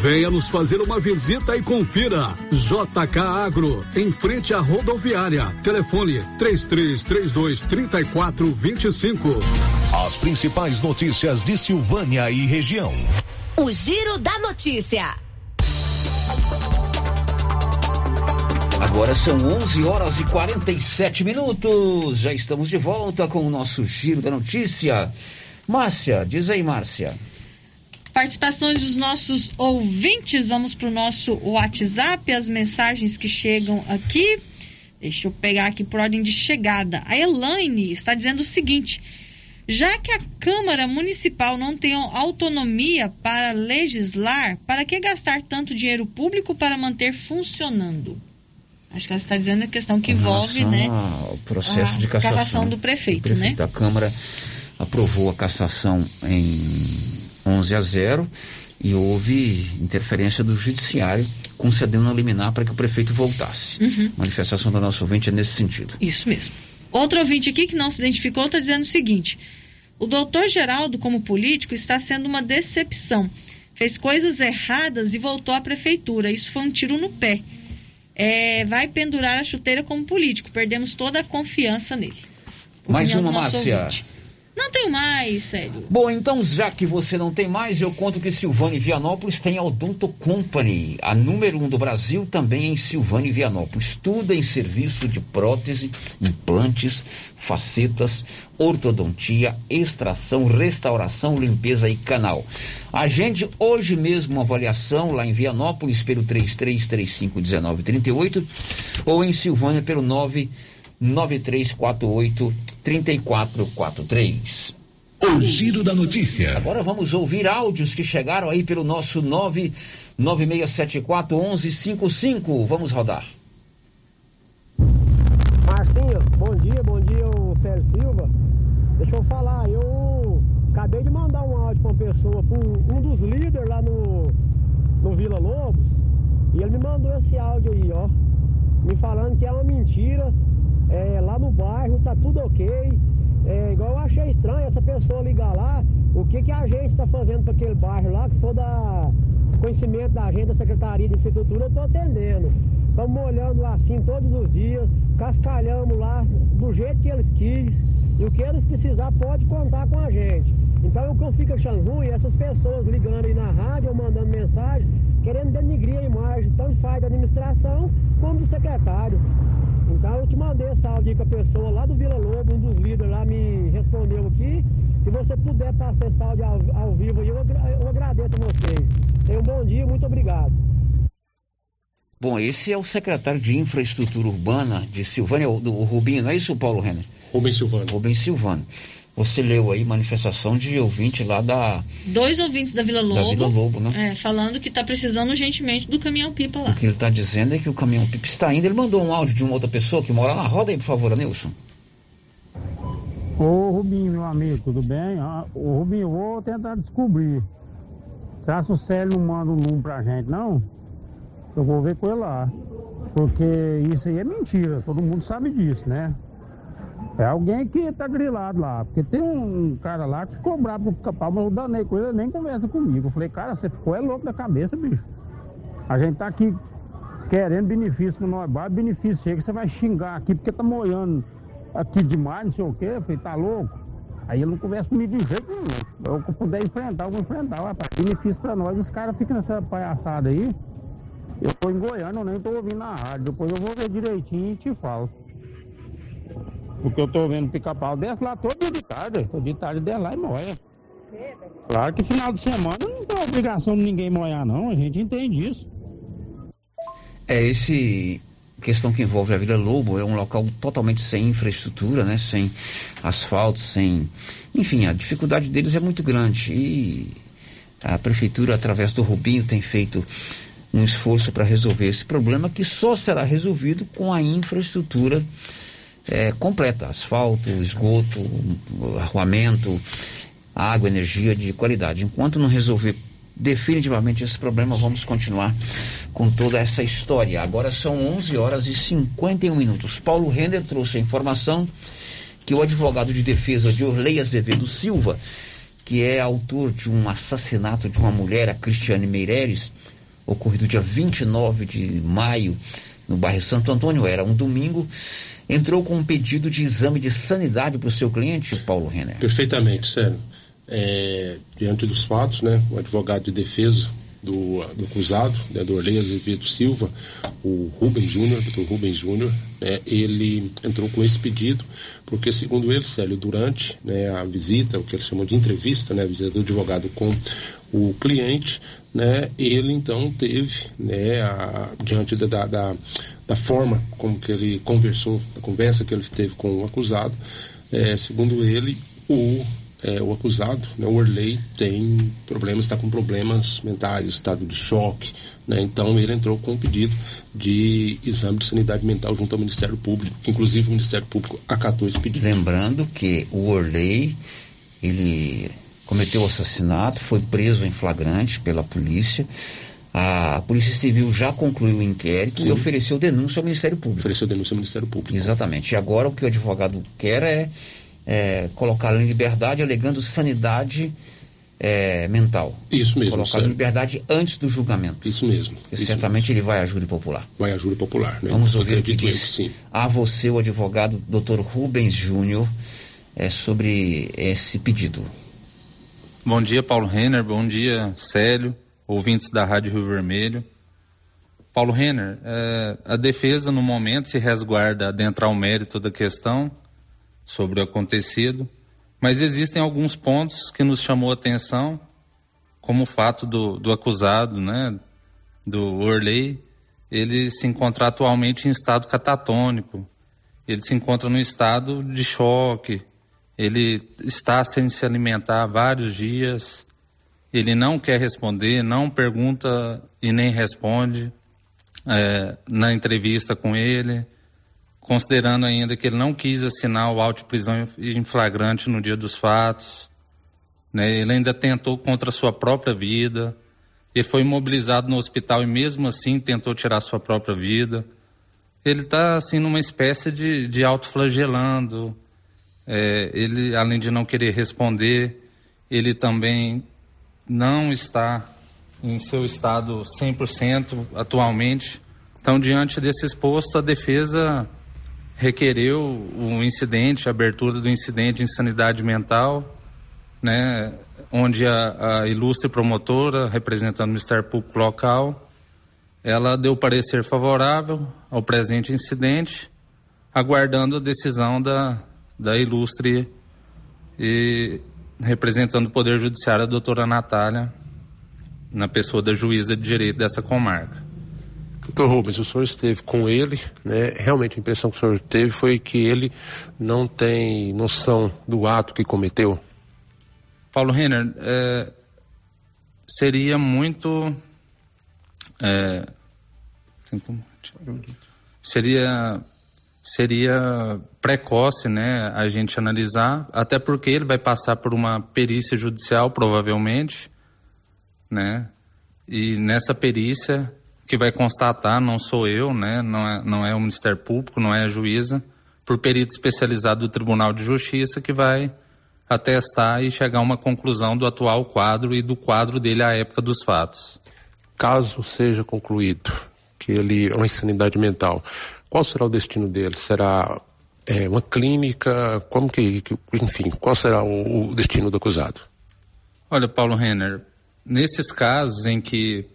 Venha nos fazer uma visita e confira. JK Agro, em frente à rodoviária. Telefone 3332 3425. As principais notícias de Silvânia e região. O Giro da Notícia. Agora são 11 horas e 47 minutos. Já estamos de volta com o nosso Giro da Notícia. Márcia, diz aí, Márcia participações dos nossos ouvintes. Vamos para o nosso WhatsApp, as mensagens que chegam aqui. Deixa eu pegar aqui por ordem de chegada. A Elaine está dizendo o seguinte: já que a Câmara Municipal não tem autonomia para legislar, para que gastar tanto dinheiro público para manter funcionando? Acho que ela está dizendo a questão que envolve, né? O processo de cassação, cassação do prefeito, do prefeito. né? A Câmara aprovou a cassação em 11 a 0 e houve interferência do judiciário concedendo uma liminar para que o prefeito voltasse. Uhum. Manifestação do nosso ouvinte é nesse sentido. Isso mesmo. Outro ouvinte aqui que não se identificou está dizendo o seguinte: o doutor Geraldo, como político, está sendo uma decepção. Fez coisas erradas e voltou à prefeitura. Isso foi um tiro no pé. É, vai pendurar a chuteira como político. Perdemos toda a confiança nele. Mais uma, Márcia. Ouvinte. Não tenho mais, sério. Bom, então já que você não tem mais, eu conto que Silvânia e Vianópolis tem a Odonto Company, a número um do Brasil, também em Silvânia e Vianópolis. Tudo em serviço de prótese, implantes, facetas, ortodontia, extração, restauração, limpeza e canal. Agende hoje mesmo uma avaliação lá em Vianópolis pelo 33351938 ou em Silvânia pelo 9 9348 3443. O giro da notícia. Agora vamos ouvir áudios que chegaram aí pelo nosso 996741155. Vamos rodar. Marcinho, bom dia, bom dia, o Sérgio Silva. Deixa eu falar, eu acabei de mandar um áudio para uma pessoa, para um dos líderes lá no, no Vila Lobos, e ele me mandou esse áudio aí, ó, me falando que é uma mentira é, lá no bairro tá tudo ok. É, igual eu achei estranho essa pessoa ligar lá, o que, que a gente está fazendo para aquele bairro lá, que for da conhecimento da gente, da Secretaria de Infraestrutura, eu estou atendendo. Estamos olhando lá assim todos os dias, cascalhamos lá do jeito que eles quis. E o que eles precisar pode contar com a gente. Então o que eu fico achando ruim, essas pessoas ligando aí na rádio ou mandando mensagem, querendo denigrir a imagem, tanto faz da administração como do secretário. Então eu te mandei essa áudio aí com a pessoa lá do Vila Lobo, um dos líderes lá me respondeu aqui. Se você puder passar esse áudio ao, ao vivo aí, eu, eu agradeço a vocês. Tenham um bom dia, muito obrigado. Bom, esse é o secretário de Infraestrutura Urbana de Silvânia, do Rubinho, não é isso, Paulo Renner? Rubens Silvano. Rubens Silvano. Você leu aí manifestação de ouvinte lá da. Dois ouvintes da Vila Lobo. Da Vila Lobo, né? É, falando que está precisando urgentemente do caminhão-pipa lá. O que ele está dizendo é que o caminhão-pipa está indo. Ele mandou um áudio de uma outra pessoa que mora lá. Roda aí, por favor, Nilson. Ô Rubinho, meu amigo, tudo bem? Ah, ô Rubinho, eu vou tentar descobrir. Será que o Célio não manda um número pra gente, não? Eu vou ver com ele lá. Porque isso aí é mentira, todo mundo sabe disso, né? É alguém que tá grilado lá. Porque tem um cara lá que ficou bravo com o mas eu danei com ele, nem conversa comigo. Eu falei, cara, você ficou é louco da cabeça, bicho. A gente tá aqui querendo benefício pro nós, baixo, benefício chega, você vai xingar aqui porque tá moiando aqui demais, não sei o quê. Eu falei, tá louco? Aí ele não conversa comigo de jeito nenhum. Eu puder enfrentar, eu vou enfrentar. Rapaz, benefício pra nós, os caras ficam nessa palhaçada aí. Eu tô em Goiânia, eu nem tô ouvindo na rádio. Depois eu vou ver direitinho e te falo. Porque eu tô vendo pica-pau desce lá todo dia de tarde. Todo dia de tarde desce lá e moia. Claro que final de semana não tem obrigação de ninguém moiar, não. A gente entende isso. É, esse questão que envolve a Vila Lobo é um local totalmente sem infraestrutura, né? Sem asfalto, sem... Enfim, a dificuldade deles é muito grande e a prefeitura, através do Rubinho, tem feito um esforço para resolver esse problema que só será resolvido com a infraestrutura é, completa, asfalto, esgoto, arruamento, água, energia de qualidade. Enquanto não resolver definitivamente esse problema, vamos continuar com toda essa história. Agora são 11 horas e 51 minutos. Paulo Render trouxe a informação que o advogado de defesa de Orley Azevedo Silva, que é autor de um assassinato de uma mulher, a Cristiane Meireles, ocorrido dia 29 de maio no bairro Santo Antônio, era um domingo, entrou com um pedido de exame de sanidade para o seu cliente, Paulo Renner. Perfeitamente, sério. É, diante dos fatos, né, o advogado de defesa do, do acusado, né, do Orley Azevedo Silva, o Rubens Júnior, doutor Rubens Júnior, né, ele entrou com esse pedido, porque segundo ele, Célio, durante né, a visita, o que ele chamou de entrevista, né, a visita do advogado com o cliente, né, ele então teve, né, a, diante da, da, da, forma como que ele conversou, a conversa que ele teve com o acusado, é, segundo ele, o é, o acusado, né, o Orley, tem problemas, está com problemas mentais, estado de choque, né, então ele entrou com um pedido de exame de sanidade mental junto ao Ministério Público, inclusive o Ministério Público acatou esse pedido. Lembrando que o Orley, ele cometeu o assassinato, foi preso em flagrante pela polícia, a Polícia Civil já concluiu o inquérito Sim. e ofereceu denúncia ao Ministério Público. Ofereceu denúncia ao Ministério Público. Exatamente. E agora o que o advogado quer é é, colocá-lo em liberdade alegando sanidade é, mental. Isso mesmo. Colocá-lo em liberdade antes do julgamento. Isso mesmo. Isso certamente mesmo. ele vai à júri popular. Vai à júri popular, né? Vamos ouvir o que diz que sim. a você, o advogado Dr. Rubens Júnior, é, sobre esse pedido. Bom dia, Paulo Renner. Bom dia, Célio, ouvintes da Rádio Rio Vermelho. Paulo Renner, é, a defesa no momento se resguarda adentrar o mérito da questão sobre o acontecido, mas existem alguns pontos que nos chamou a atenção, como o fato do, do acusado, né, do Orley, ele se encontra atualmente em estado catatônico, ele se encontra no estado de choque, ele está sem se alimentar há vários dias, ele não quer responder, não pergunta e nem responde é, na entrevista com ele, considerando ainda que ele não quis assinar o auto de prisão em flagrante no dia dos fatos, Né? Ele ainda tentou contra a sua própria vida. Ele foi imobilizado no hospital e mesmo assim tentou tirar sua própria vida. Ele está assim numa espécie de, de autoflagelando. É, ele, além de não querer responder, ele também não está em seu estado 100% atualmente. Então, diante desse exposto, a defesa requereu o incidente, a abertura do incidente de insanidade mental, né, onde a, a ilustre promotora, representando o Ministério Público local, ela deu parecer favorável ao presente incidente, aguardando a decisão da, da ilustre e representando o Poder Judiciário, a doutora Natália, na pessoa da juíza de direito dessa comarca. Doutor Rubens, o senhor esteve com ele, né? Realmente a impressão que o senhor teve foi que ele não tem noção do ato que cometeu? Paulo Renner, é, seria muito. É, seria seria precoce, né, a gente analisar, até porque ele vai passar por uma perícia judicial, provavelmente, né, e nessa perícia que vai constatar, não sou eu, né, não é, não é o Ministério Público, não é a juíza, por perito especializado do Tribunal de Justiça que vai atestar e chegar a uma conclusão do atual quadro e do quadro dele à época dos fatos. Caso seja concluído que ele é uma insanidade mental, qual será o destino dele? Será é, uma clínica? Como que, enfim, qual será o, o destino do acusado? Olha, Paulo Renner, nesses casos em que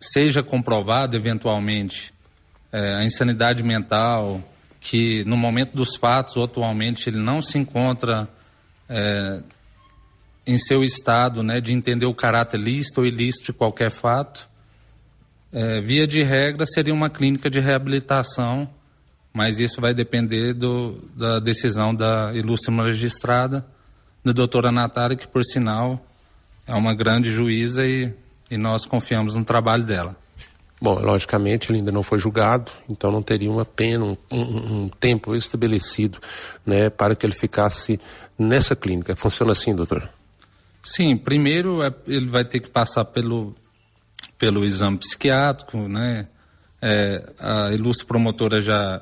seja comprovado eventualmente é, a insanidade mental, que no momento dos fatos, atualmente, ele não se encontra é, em seu estado né, de entender o caráter lícito ou ilícito de qualquer fato. É, via de regra, seria uma clínica de reabilitação, mas isso vai depender do, da decisão da ilustre magistrada, da doutora Natália, que, por sinal, é uma grande juíza e, e nós confiamos no trabalho dela. Bom, logicamente ele ainda não foi julgado, então não teria uma pena, um, um, um tempo estabelecido, né, para que ele ficasse nessa clínica. Funciona assim, doutor? Sim, primeiro é, ele vai ter que passar pelo, pelo exame psiquiátrico, né? É, a ilustre promotora já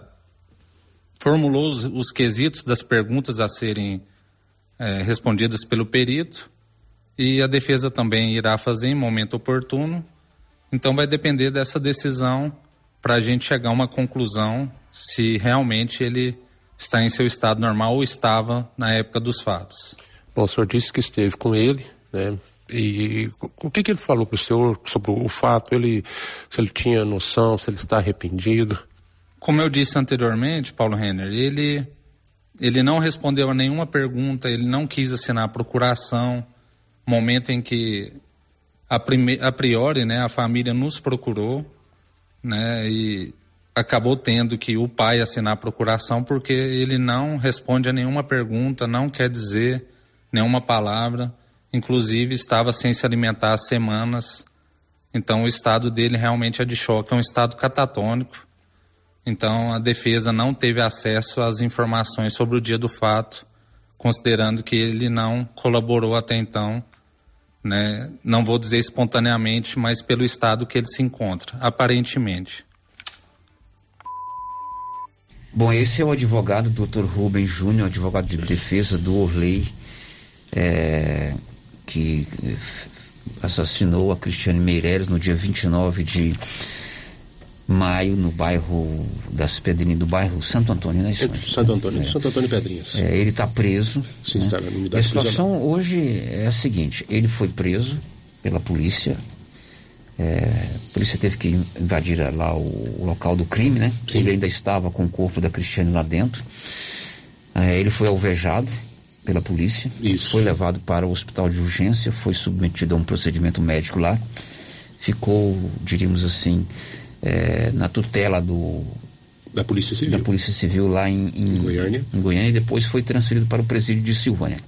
formulou os, os, quesitos das perguntas a serem é, respondidas pelo perito e a defesa também irá fazer em momento oportuno. Então vai depender dessa decisão para a gente chegar a uma conclusão se realmente ele está em seu estado normal ou estava na época dos fatos. Bom, o senhor disse que esteve com ele, né? E o que, que ele falou para o senhor sobre o fato? Ele, se ele tinha noção, se ele está arrependido? Como eu disse anteriormente, Paulo Renner, ele, ele não respondeu a nenhuma pergunta, ele não quis assinar a procuração. Momento em que, a, prime, a priori, né, a família nos procurou, né, e acabou tendo que o pai assinar a procuração porque ele não responde a nenhuma pergunta, não quer dizer nenhuma palavra, inclusive estava sem se alimentar há semanas. Então o estado dele realmente é de choque, é um estado catatônico. Então a defesa não teve acesso às informações sobre o dia do fato, considerando que ele não colaborou até então, né? Não vou dizer espontaneamente, mas pelo estado que ele se encontra, aparentemente. Bom, esse é o advogado Dr. Rubem Júnior, advogado de defesa do Orley, é, que assassinou a Cristiane Meireles no dia 29 de maio no bairro das Pedrinhas, do bairro Santo Antônio, né? Isso, Santo Antônio, é. Santo Antônio Pedrinhas. É, ele está preso. Sim, né? está na unidade A situação hoje é a seguinte, ele foi preso pela polícia, é, a polícia teve que invadir lá o, o local do crime, né? Sim. Ele ainda estava com o corpo da Cristiane lá dentro. É, ele foi alvejado pela polícia, Isso. foi levado para o hospital de urgência, foi submetido a um procedimento médico lá, ficou, diríamos assim, é, na tutela do da Polícia Civil, da Polícia Civil lá em, em, em, Goiânia. em Goiânia e depois foi transferido para o presídio de Silvânia.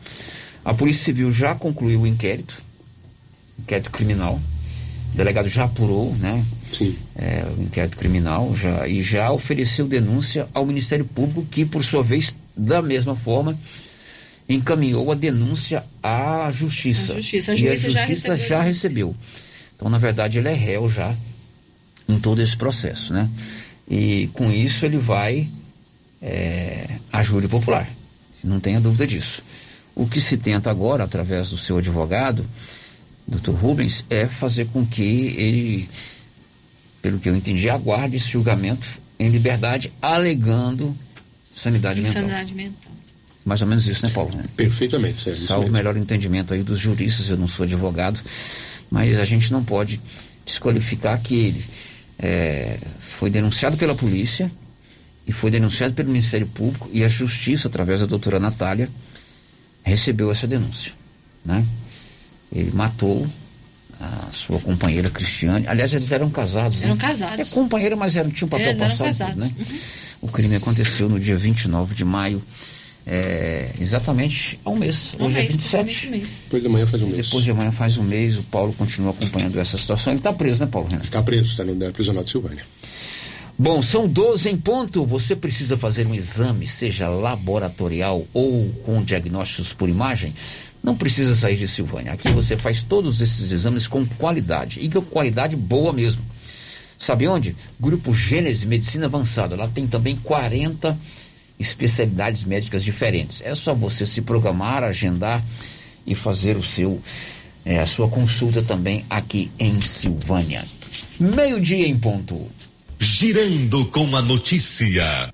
A Polícia Civil já concluiu o inquérito, inquérito criminal, o delegado já apurou, né? Sim. É, o inquérito criminal já, e já ofereceu denúncia ao Ministério Público, que por sua vez, da mesma forma, encaminhou a denúncia à justiça. A justiça, a e a justiça já justiça recebeu. já recebeu. Então, na verdade, ele é réu já em todo esse processo, né? E com isso ele vai é, a júri popular. Não tenha dúvida disso. O que se tenta agora, através do seu advogado, Dr. Rubens, é fazer com que ele, pelo que eu entendi, aguarde esse julgamento em liberdade, alegando sanidade mental. Insanidade mental. Mais ou menos isso, né, Paulo? Perfeitamente, Sérgio. isso Salvo o melhor entendimento aí dos juristas, eu não sou advogado, mas a gente não pode desqualificar que ele é, foi denunciado pela polícia e foi denunciado pelo Ministério Público e a Justiça, através da doutora Natália, recebeu essa denúncia, né? Ele matou a sua companheira Cristiane, aliás, eles eram casados, Eram né? casados. É companheira, mas eram, tinha um papel Eles eram passado, casados. né? O crime aconteceu no dia 29 de maio, é, exatamente há um mês. Um Hoje é mês, 27. praticamente um mês. Depois de amanhã faz um mês. Depois de amanhã faz um mês, o Paulo continua acompanhando essa situação. Ele está preso, né, Paulo? Renan? Está preso, está no unidade prisional de Silvânia. Bom, são 12 em ponto. Você precisa fazer um exame, seja laboratorial ou com diagnósticos por imagem. Não precisa sair de Silvânia. Aqui você faz todos esses exames com qualidade. E com qualidade boa mesmo. Sabe onde? Grupo Gênese Medicina Avançada. Lá tem também 40 especialidades médicas diferentes. É só você se programar, agendar e fazer o seu, eh, a sua consulta também aqui em Silvânia. Meio-dia em ponto. Girando com a notícia.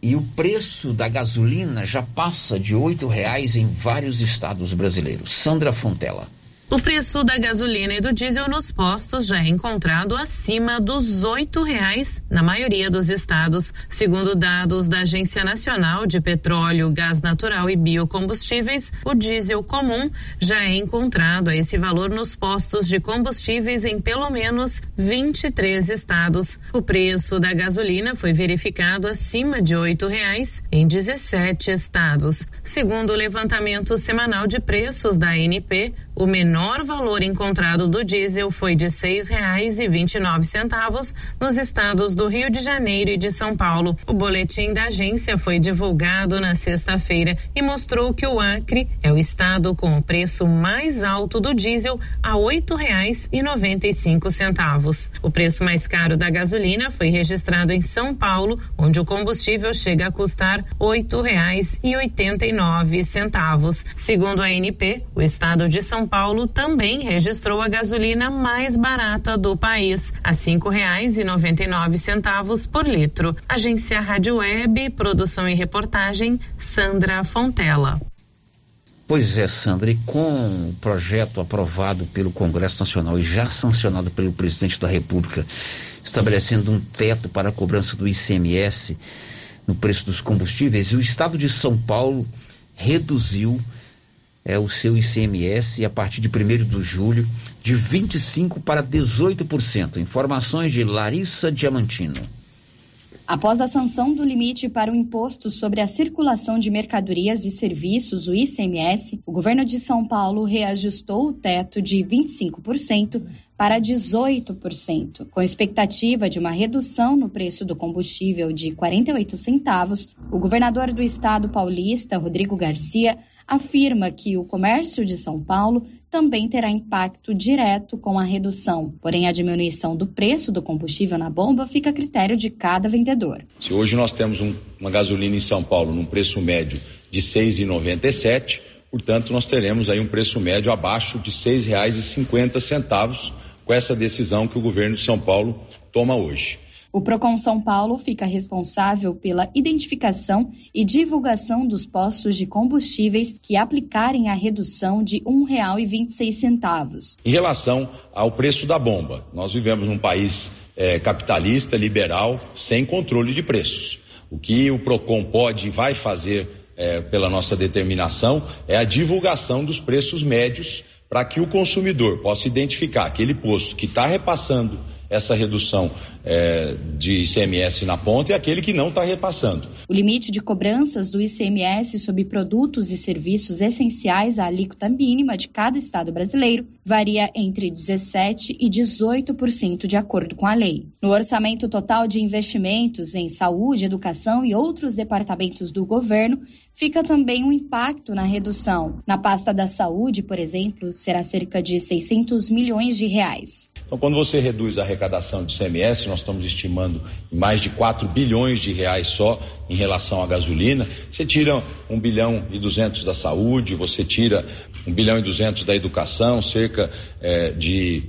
E o preço da gasolina já passa de R$ reais em vários estados brasileiros. Sandra Fontela. O preço da gasolina e do diesel nos postos já é encontrado acima dos oito reais na maioria dos estados, segundo dados da Agência Nacional de Petróleo, Gás Natural e Biocombustíveis. O diesel comum já é encontrado a esse valor nos postos de combustíveis em pelo menos 23 estados. O preço da gasolina foi verificado acima de oito reais em 17 estados. Segundo o levantamento semanal de preços da ANP, o menor valor encontrado do diesel foi de nove centavos nos estados do Rio de Janeiro e de São Paulo. O boletim da agência foi divulgado na sexta-feira e mostrou que o Acre é o estado com o preço mais alto do diesel a cinco centavos. O preço mais caro da gasolina foi registrado em São Paulo, onde o combustível chega a custar nove centavos. Segundo a ANP, o estado de São Paulo também registrou a gasolina mais barata do país, a cinco reais e noventa e nove centavos por litro. Agência Rádio Web, produção e reportagem, Sandra Fontela. Pois é, Sandra, e com o projeto aprovado pelo Congresso Nacional e já sancionado pelo presidente da República, estabelecendo um teto para a cobrança do ICMS no preço dos combustíveis, o estado de São Paulo reduziu é, o seu ICMS a partir de 1 de julho de 25% para 18%. Informações de Larissa Diamantino. Após a sanção do limite para o imposto sobre a circulação de mercadorias e serviços, o ICMS, o governo de São Paulo reajustou o teto de 25% para 18%, com expectativa de uma redução no preço do combustível de 48 centavos. O governador do estado paulista, Rodrigo Garcia, afirma que o comércio de São Paulo também terá impacto direto com a redução. Porém, a diminuição do preço do combustível na bomba fica a critério de cada vendedor. Se hoje nós temos um, uma gasolina em São Paulo num preço médio de R$ 6,97, portanto nós teremos aí um preço médio abaixo de R$ 6,50 com essa decisão que o governo de São Paulo toma hoje. O Procon São Paulo fica responsável pela identificação e divulgação dos postos de combustíveis que aplicarem a redução de R$ 1,26. Em relação ao preço da bomba, nós vivemos num país eh, capitalista, liberal, sem controle de preços. O que o Procon pode e vai fazer eh, pela nossa determinação é a divulgação dos preços médios para que o consumidor possa identificar aquele posto que está repassando essa redução é, de ICMS na ponta e aquele que não está repassando. O limite de cobranças do ICMS sobre produtos e serviços essenciais à alíquota mínima de cada estado brasileiro varia entre 17% e 18% de acordo com a lei. No orçamento total de investimentos em saúde, educação e outros departamentos do governo, fica também um impacto na redução. Na pasta da saúde, por exemplo, será cerca de 600 milhões de reais. Então, quando você reduz a arrecadação de ICMS, nós estamos estimando mais de 4 bilhões de reais só em relação à gasolina. Você tira 1 bilhão e 200 da saúde, você tira 1 bilhão e 200 da educação, cerca é, de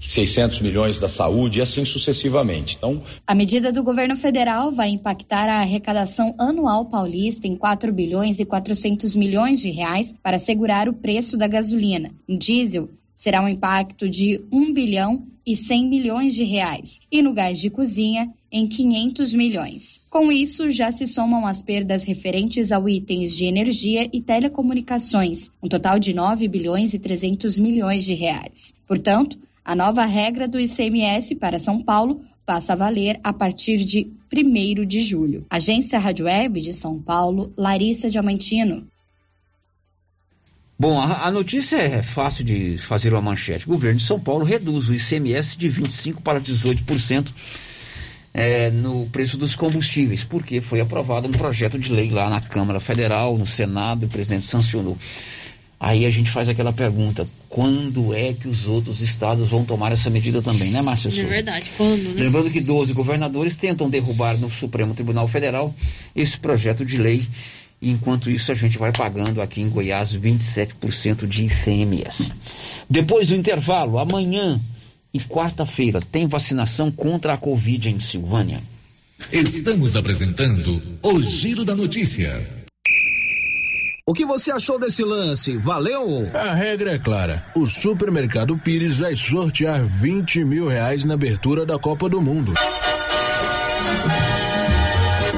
600 milhões da saúde e assim sucessivamente. Então, a medida do governo federal vai impactar a arrecadação anual paulista em 4 bilhões e 400 milhões de reais para segurar o preço da gasolina. Em diesel, será um impacto de 1 bilhão e 100 milhões de reais e no gás de cozinha em 500 milhões. Com isso, já se somam as perdas referentes a itens de energia e telecomunicações, um total de 9 bilhões e 300 milhões de reais. Portanto, a nova regra do ICMS para São Paulo passa a valer a partir de 1 de julho. Agência Rádio Web de São Paulo, Larissa Diamantino. Bom, a, a, notícia é fácil de fazer uma manchete. O governo de São Paulo reduz o ICMS de 25% para 18% é, no preço dos combustíveis, porque foi aprovado um projeto de lei lá na Câmara Federal, no Senado, o presidente sancionou. Aí a gente faz aquela pergunta: quando é que os outros estados vão tomar essa medida também, né, Márcia? É verdade, quando, né? Lembrando que 12 governadores tentam derrubar no Supremo Tribunal Federal esse projeto de lei e enquanto isso, a gente vai pagando aqui em Goiás 27% de ICMS. Depois do intervalo, amanhã e quarta-feira, tem vacinação contra a Covid em Silvânia. Estamos apresentando o Giro da Notícia. O que você achou desse lance? Valeu? A regra é clara. O supermercado Pires vai sortear 20 mil reais na abertura da Copa do Mundo.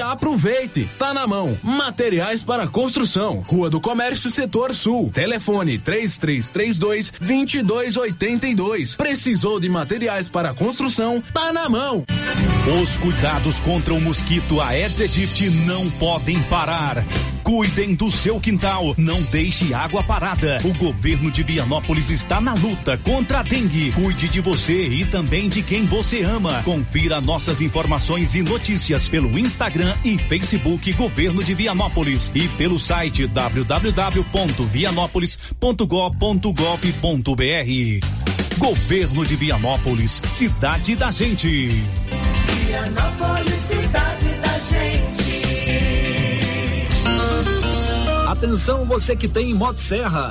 aproveite. Tá na mão. Materiais para construção. Rua do Comércio, Setor Sul. Telefone 3332 2282. Precisou de materiais para construção? Tá na mão. Os cuidados contra o mosquito Aedes aegypti não podem parar. Cuidem do seu quintal, não deixe água parada. O governo de Vianópolis está na luta contra a dengue. Cuide de você e também de quem você ama. Confira nossas informações e notícias pelo Instagram e Facebook Governo de Vianópolis e pelo site www.vianópolis.gov.br. Governo de Vianópolis, cidade da gente. Vianópolis, cidade da gente. Atenção você que tem Motosserra.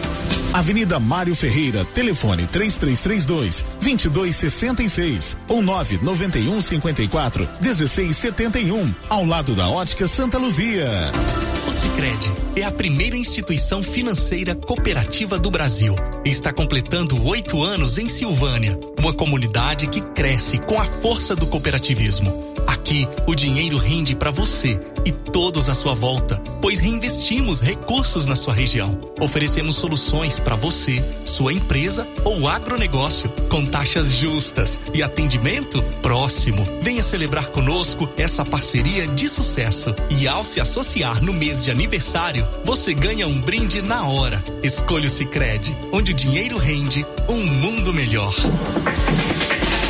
Avenida Mário Ferreira, telefone 3332 2266 ou 991 54 1671, ao lado da Ótica Santa Luzia. O Sicredi é a primeira instituição financeira cooperativa do Brasil está completando oito anos em Silvânia, uma comunidade que cresce com a força do cooperativismo. Aqui, o dinheiro rende para você e todos à sua volta, pois reinvestimos recursos na sua região. Oferecemos soluções para você, sua empresa ou agronegócio, com taxas justas e atendimento próximo. Venha celebrar conosco essa parceria de sucesso. E ao se associar no mês de aniversário, você ganha um brinde na hora. Escolha o Sicredi, onde o dinheiro rende um mundo melhor.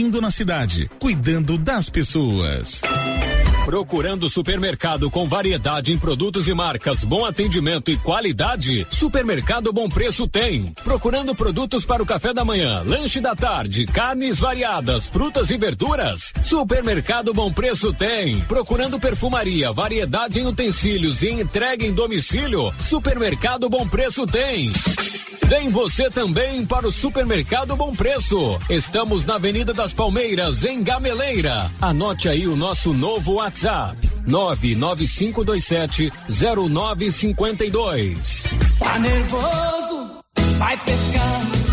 investindo na cidade, cuidando das pessoas. Procurando supermercado com variedade em produtos e marcas, bom atendimento e qualidade? Supermercado Bom Preço tem. Procurando produtos para o café da manhã, lanche da tarde, carnes variadas, frutas e verduras? Supermercado Bom Preço tem. Procurando perfumaria, variedade em utensílios e entrega em domicílio? Supermercado Bom Preço tem. Vem você também para o Supermercado Bom Preço. Estamos na Avenida das Palmeiras, em Gameleira. Anote aí o nosso novo WhatsApp: 99527 0952. Tá nervoso? Vai pescar.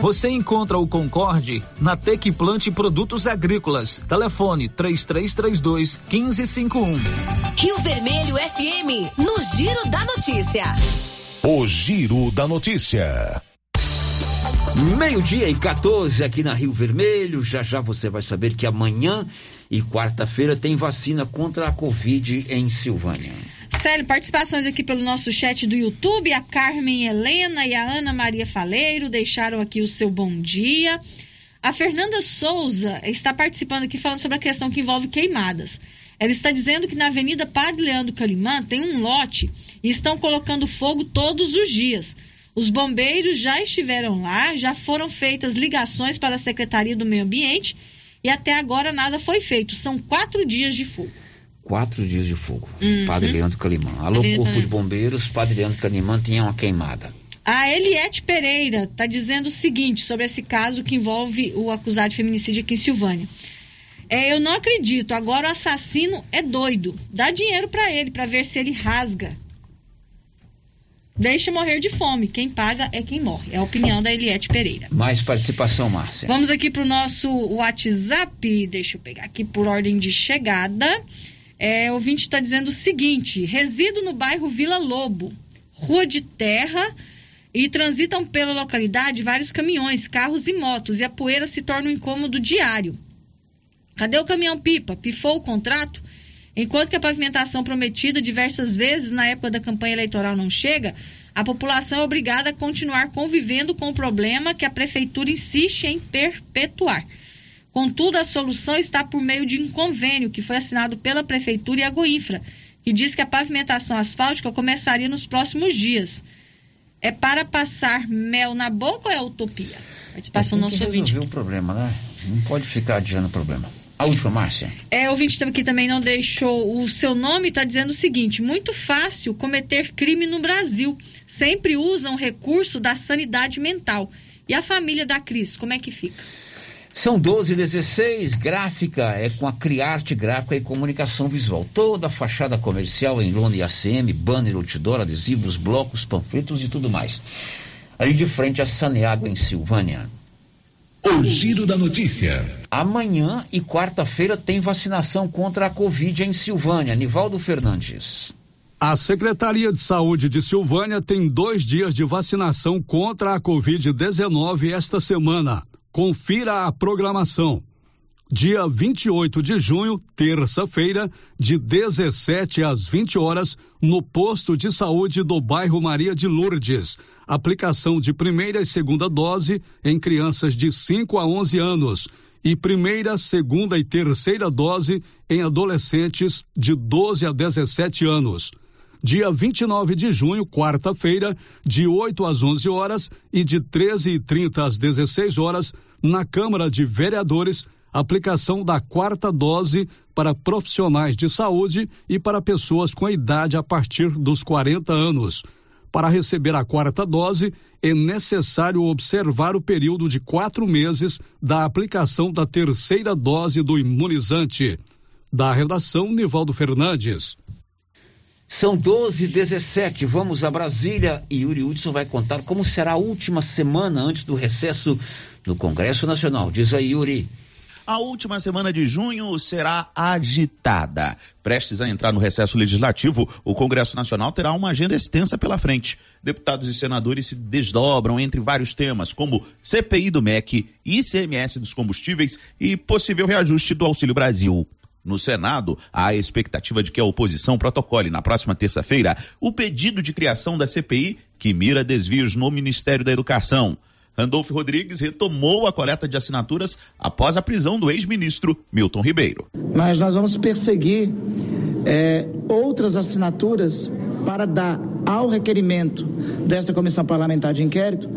Você encontra o Concorde na Tec Plante Produtos Agrícolas. Telefone 3332 1551. Rio Vermelho FM, no Giro da Notícia. O Giro da Notícia. Meio-dia e 14 aqui na Rio Vermelho. Já já você vai saber que amanhã e quarta-feira tem vacina contra a Covid em Silvânia. Célio, participações aqui pelo nosso chat do YouTube. A Carmen Helena e a Ana Maria Faleiro deixaram aqui o seu bom dia. A Fernanda Souza está participando aqui falando sobre a questão que envolve queimadas. Ela está dizendo que na Avenida Padre Leandro Calimã tem um lote e estão colocando fogo todos os dias. Os bombeiros já estiveram lá, já foram feitas ligações para a Secretaria do Meio Ambiente e até agora nada foi feito. São quatro dias de fogo. Quatro dias de fogo. Uhum. Padre Leandro Calimã. Alô, Corpo de Bombeiros, Padre Leandro Calimã tinha uma queimada. A Eliette Pereira está dizendo o seguinte sobre esse caso que envolve o acusado de feminicídio aqui em Silvânia. É, eu não acredito. Agora o assassino é doido. Dá dinheiro para ele para ver se ele rasga. Deixa morrer de fome. Quem paga é quem morre. É a opinião da Eliette Pereira. Mais participação, Márcia. Vamos aqui para o nosso WhatsApp. Deixa eu pegar aqui por ordem de chegada. É, o ouvinte está dizendo o seguinte: resido no bairro Vila Lobo, rua de terra, e transitam pela localidade vários caminhões, carros e motos, e a poeira se torna um incômodo diário. Cadê o caminhão-pipa? Pifou o contrato? Enquanto que a pavimentação prometida diversas vezes na época da campanha eleitoral não chega, a população é obrigada a continuar convivendo com o problema que a prefeitura insiste em perpetuar. Contudo, a solução está por meio de um convênio que foi assinado pela prefeitura e a Goinfra, que diz que a pavimentação asfáltica começaria nos próximos dias. É para passar mel na boca ou é utopia? Participação é, do nosso ouvinte. o problema, né? Não pode ficar adiando o problema. A última, Márcia. É, o ouvinte aqui também não deixou o seu nome, está dizendo o seguinte: muito fácil cometer crime no Brasil. Sempre usam recurso da sanidade mental. E a família da Cris, como é que fica? São 12 16, gráfica é com a Criarte Gráfica e Comunicação Visual. Toda a fachada comercial em lona e ACM, banner, outdoor, adesivos, blocos, panfletos e tudo mais. Ali de frente a Saneago, em Silvânia. O Giro da Notícia. Amanhã e quarta-feira tem vacinação contra a Covid em Silvânia. Nivaldo Fernandes. A Secretaria de Saúde de Silvânia tem dois dias de vacinação contra a Covid-19 esta semana. Confira a programação. Dia 28 de junho, terça-feira, de 17 às 20 horas, no posto de saúde do bairro Maria de Lourdes. Aplicação de primeira e segunda dose em crianças de 5 a 11 anos e primeira, segunda e terceira dose em adolescentes de 12 a 17 anos. Dia 29 de junho, quarta-feira, de 8 às 11 horas e de 13h30 às 16 horas, na Câmara de Vereadores, aplicação da quarta dose para profissionais de saúde e para pessoas com idade a partir dos 40 anos. Para receber a quarta dose, é necessário observar o período de quatro meses da aplicação da terceira dose do imunizante. Da redação, Nivaldo Fernandes. São 12 17 vamos a Brasília e Yuri Hudson vai contar como será a última semana antes do recesso no Congresso Nacional. Diz aí, Yuri. A última semana de junho será agitada. Prestes a entrar no recesso legislativo, o Congresso Nacional terá uma agenda extensa pela frente. Deputados e senadores se desdobram entre vários temas, como CPI do MEC, ICMS dos combustíveis e possível reajuste do Auxílio Brasil. No Senado, há a expectativa de que a oposição protocole na próxima terça-feira o pedido de criação da CPI que mira desvios no Ministério da Educação. Randolfo Rodrigues retomou a coleta de assinaturas após a prisão do ex-ministro Milton Ribeiro. Mas nós vamos perseguir é, outras assinaturas para dar ao requerimento dessa comissão parlamentar de inquérito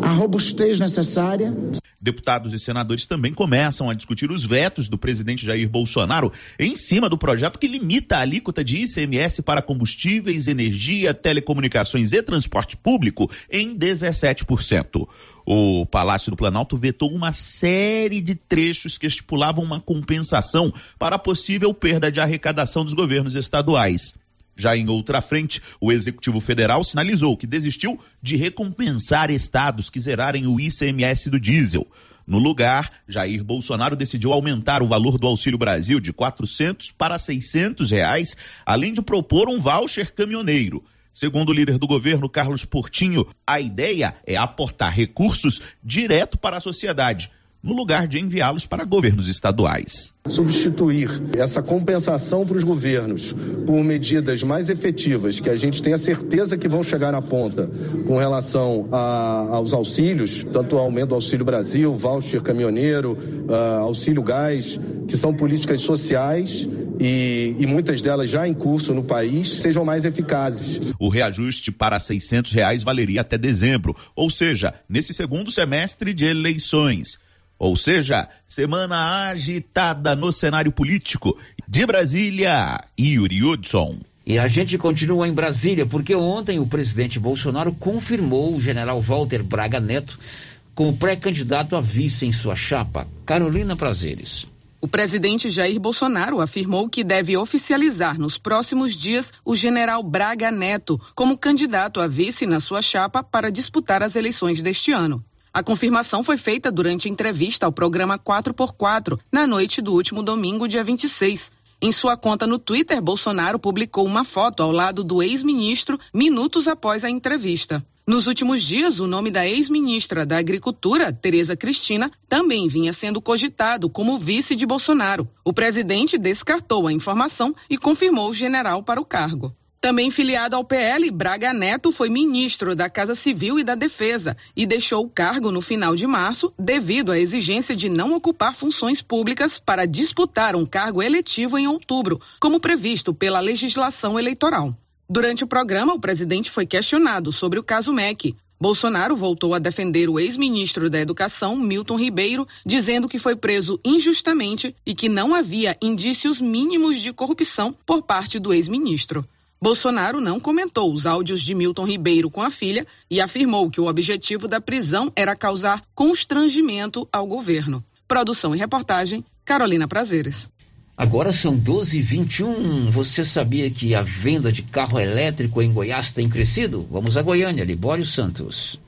a robustez necessária. Deputados e senadores também começam a discutir os vetos do presidente Jair Bolsonaro em cima do projeto que limita a alíquota de ICMS para combustíveis, energia, telecomunicações e transporte público em 17%. O Palácio do Planalto vetou uma série de trechos que estipulavam uma compensação para a possível perda de arrecadação dos governos estaduais. Já em outra frente, o Executivo Federal sinalizou que desistiu de recompensar estados que zerarem o ICMS do diesel. No lugar, Jair Bolsonaro decidiu aumentar o valor do Auxílio Brasil de 400 para 600 reais, além de propor um voucher caminhoneiro. Segundo o líder do governo, Carlos Portinho, a ideia é aportar recursos direto para a sociedade no lugar de enviá-los para governos estaduais. Substituir essa compensação para os governos por medidas mais efetivas, que a gente tenha certeza que vão chegar na ponta com relação a, aos auxílios, tanto o aumento do Auxílio Brasil, voucher caminhoneiro, uh, auxílio gás, que são políticas sociais e, e, muitas delas já em curso no país, sejam mais eficazes. O reajuste para 600 reais valeria até dezembro, ou seja, nesse segundo semestre de eleições. Ou seja, semana agitada no cenário político. De Brasília, Yuri Hudson. E a gente continua em Brasília, porque ontem o presidente Bolsonaro confirmou o general Walter Braga Neto como pré-candidato a vice em sua chapa. Carolina Prazeres. O presidente Jair Bolsonaro afirmou que deve oficializar nos próximos dias o general Braga Neto como candidato a vice na sua chapa para disputar as eleições deste ano. A confirmação foi feita durante entrevista ao programa 4x4, na noite do último domingo, dia 26. Em sua conta no Twitter, Bolsonaro publicou uma foto ao lado do ex-ministro minutos após a entrevista. Nos últimos dias, o nome da ex-ministra da Agricultura, Tereza Cristina, também vinha sendo cogitado como vice de Bolsonaro. O presidente descartou a informação e confirmou o general para o cargo. Também filiado ao PL, Braga Neto foi ministro da Casa Civil e da Defesa e deixou o cargo no final de março devido à exigência de não ocupar funções públicas para disputar um cargo eletivo em outubro, como previsto pela legislação eleitoral. Durante o programa, o presidente foi questionado sobre o caso MEC. Bolsonaro voltou a defender o ex-ministro da Educação, Milton Ribeiro, dizendo que foi preso injustamente e que não havia indícios mínimos de corrupção por parte do ex-ministro. Bolsonaro não comentou os áudios de Milton Ribeiro com a filha e afirmou que o objetivo da prisão era causar constrangimento ao governo. Produção e reportagem, Carolina Prazeres. Agora são 12h21. Você sabia que a venda de carro elétrico em Goiás tem crescido? Vamos a Goiânia, Libório Santos.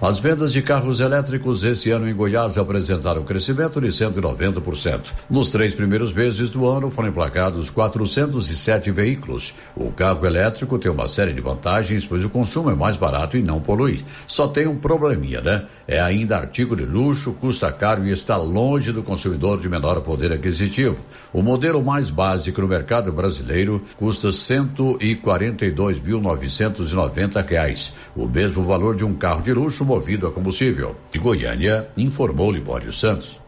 As vendas de carros elétricos esse ano em Goiás apresentaram crescimento de 190%. Nos três primeiros meses do ano foram emplacados 407 veículos. O carro elétrico tem uma série de vantagens, pois o consumo é mais barato e não polui. Só tem um probleminha, né? É ainda artigo de luxo, custa caro e está longe do consumidor de menor poder aquisitivo. O modelo mais básico no mercado brasileiro custa R$ 142.990, o mesmo valor de um carro de luxo movido a combustível. De Goiânia, informou Libório Santos.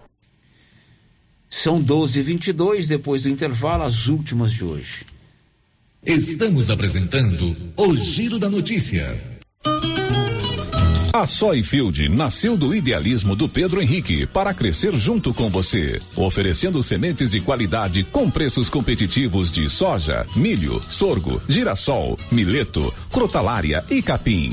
São 12 e 22 depois do intervalo, as últimas de hoje. Estamos apresentando o Giro da Notícia. A Soyfield nasceu do idealismo do Pedro Henrique para crescer junto com você, oferecendo sementes de qualidade com preços competitivos de soja, milho, sorgo, girassol, mileto, crotalária e capim.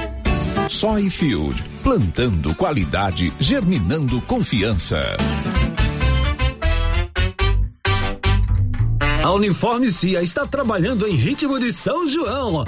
Soyfield, plantando qualidade, germinando confiança. A Uniforme Cia está trabalhando em ritmo de São João.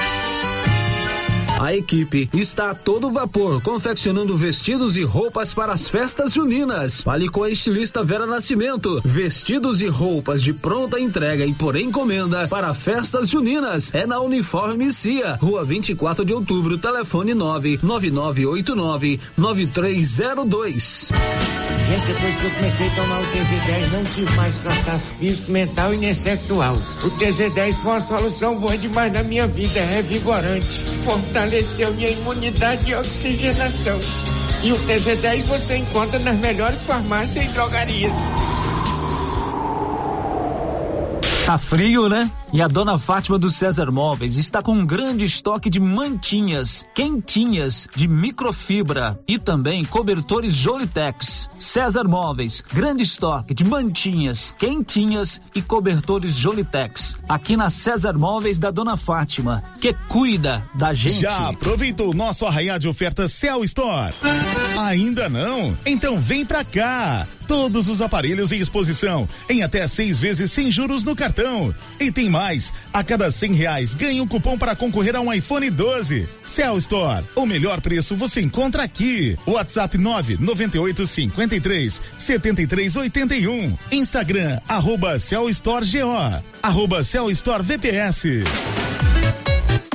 A equipe está a todo vapor, confeccionando vestidos e roupas para as festas juninas. Fale com a estilista Vera Nascimento. Vestidos e roupas de pronta entrega e por encomenda para festas juninas. É na Uniforme Cia, Rua 24 de Outubro, telefone 99989 9302. Gente, depois que eu comecei a tomar o TZ10, não tive mais cansaço físico, mental e nem sexual. O TZ10 foi uma solução boa demais na minha vida, é revigorante. Fortaleceu minha imunidade e oxigenação. E o TZ10 você encontra nas melhores farmácias e drogarias. Tá frio, né? E a dona Fátima do César Móveis está com um grande estoque de mantinhas, quentinhas, de microfibra e também cobertores Jolitex. César Móveis, grande estoque de mantinhas, quentinhas e cobertores Jolitex. Aqui na César Móveis da dona Fátima, que cuida da gente. Já aproveitou o nosso arraial de ofertas Cell Store? Ainda não? Então vem pra cá! Todos os aparelhos em exposição, em até seis vezes sem juros no cartão. E tem mais, a cada cem reais ganha um cupom para concorrer a um iPhone 12. Cell Store, o melhor preço você encontra aqui. WhatsApp 998 53 73 81. Instagram, arroba Cell Store GO, arroba Cell Store VPS.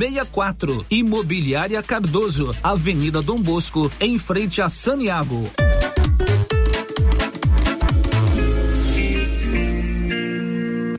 64. Imobiliária Cardoso, Avenida Dom Bosco, em frente a Saniago.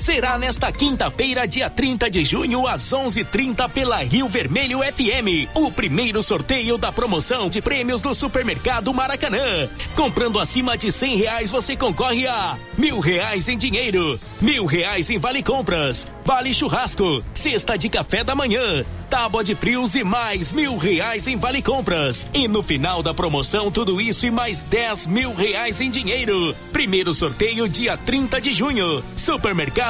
Será nesta quinta-feira, dia 30 de junho, às 11:30 pela Rio Vermelho FM, o primeiro sorteio da promoção de prêmios do Supermercado Maracanã. Comprando acima de cem reais, você concorre a mil reais em dinheiro, mil reais em vale compras, vale churrasco, cesta de café da manhã, tábua de frios e mais mil reais em vale compras. E no final da promoção, tudo isso e mais dez mil reais em dinheiro. Primeiro sorteio, dia 30 de junho. Supermercado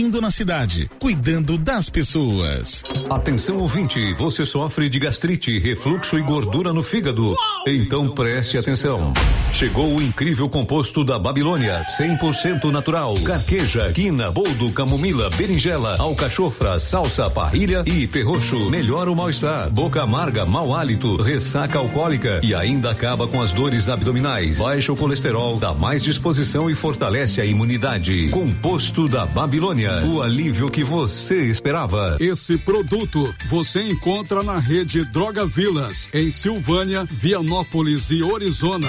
investindo na cidade, cuidando das pessoas. Atenção ouvinte, você sofre de gastrite, refluxo e gordura no fígado? Então preste atenção. Chegou o incrível composto da Babilônia, 100% natural. Carqueja, quina, boldo, camomila, berinjela, alcachofra, salsa, parrilha e perroxo. Melhora o mal-estar, boca amarga, mau hálito, ressaca alcoólica e ainda acaba com as dores abdominais. Baixa o colesterol, dá mais disposição e fortalece a imunidade. Composto da Babilônia, o alívio que você esperava. Esse produto você encontra na rede Droga Vilas, em Silvânia, Vianópolis e Orizona.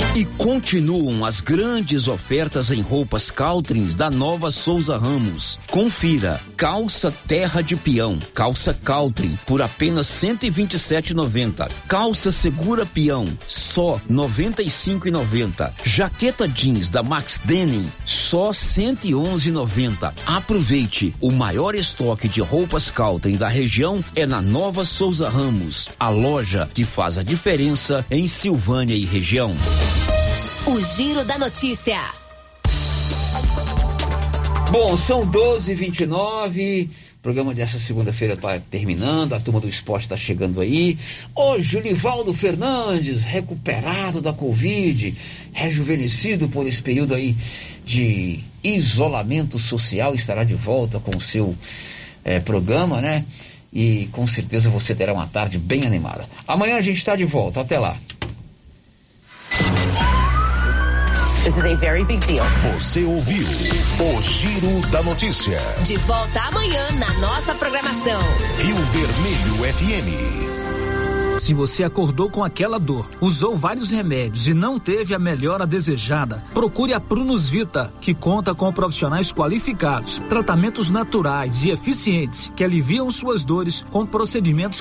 E continuam as grandes ofertas em roupas Caltrins da Nova Souza Ramos. Confira: calça terra de peão, calça Caltrin por apenas 127,90. Calça segura peão, só 95,90. Jaqueta jeans da Max Denim, só 111,90. Aproveite, o maior estoque de roupas Caltrin da região é na Nova Souza Ramos, a loja que faz a diferença em Silvânia e região. O Giro da Notícia. Bom, são 12 29 o programa dessa segunda-feira está terminando, a turma do esporte está chegando aí. Hoje, o Livaldo Fernandes, recuperado da Covid, rejuvenescido por esse período aí de isolamento social, estará de volta com o seu eh, programa, né? E com certeza você terá uma tarde bem animada. Amanhã a gente está de volta, até lá. This is a very big deal. Você ouviu o Giro da Notícia. De volta amanhã na nossa programação. Rio Vermelho FM. Se você acordou com aquela dor, usou vários remédios e não teve a melhora desejada, procure a Prunus Vita, que conta com profissionais qualificados, tratamentos naturais e eficientes que aliviam suas dores com procedimentos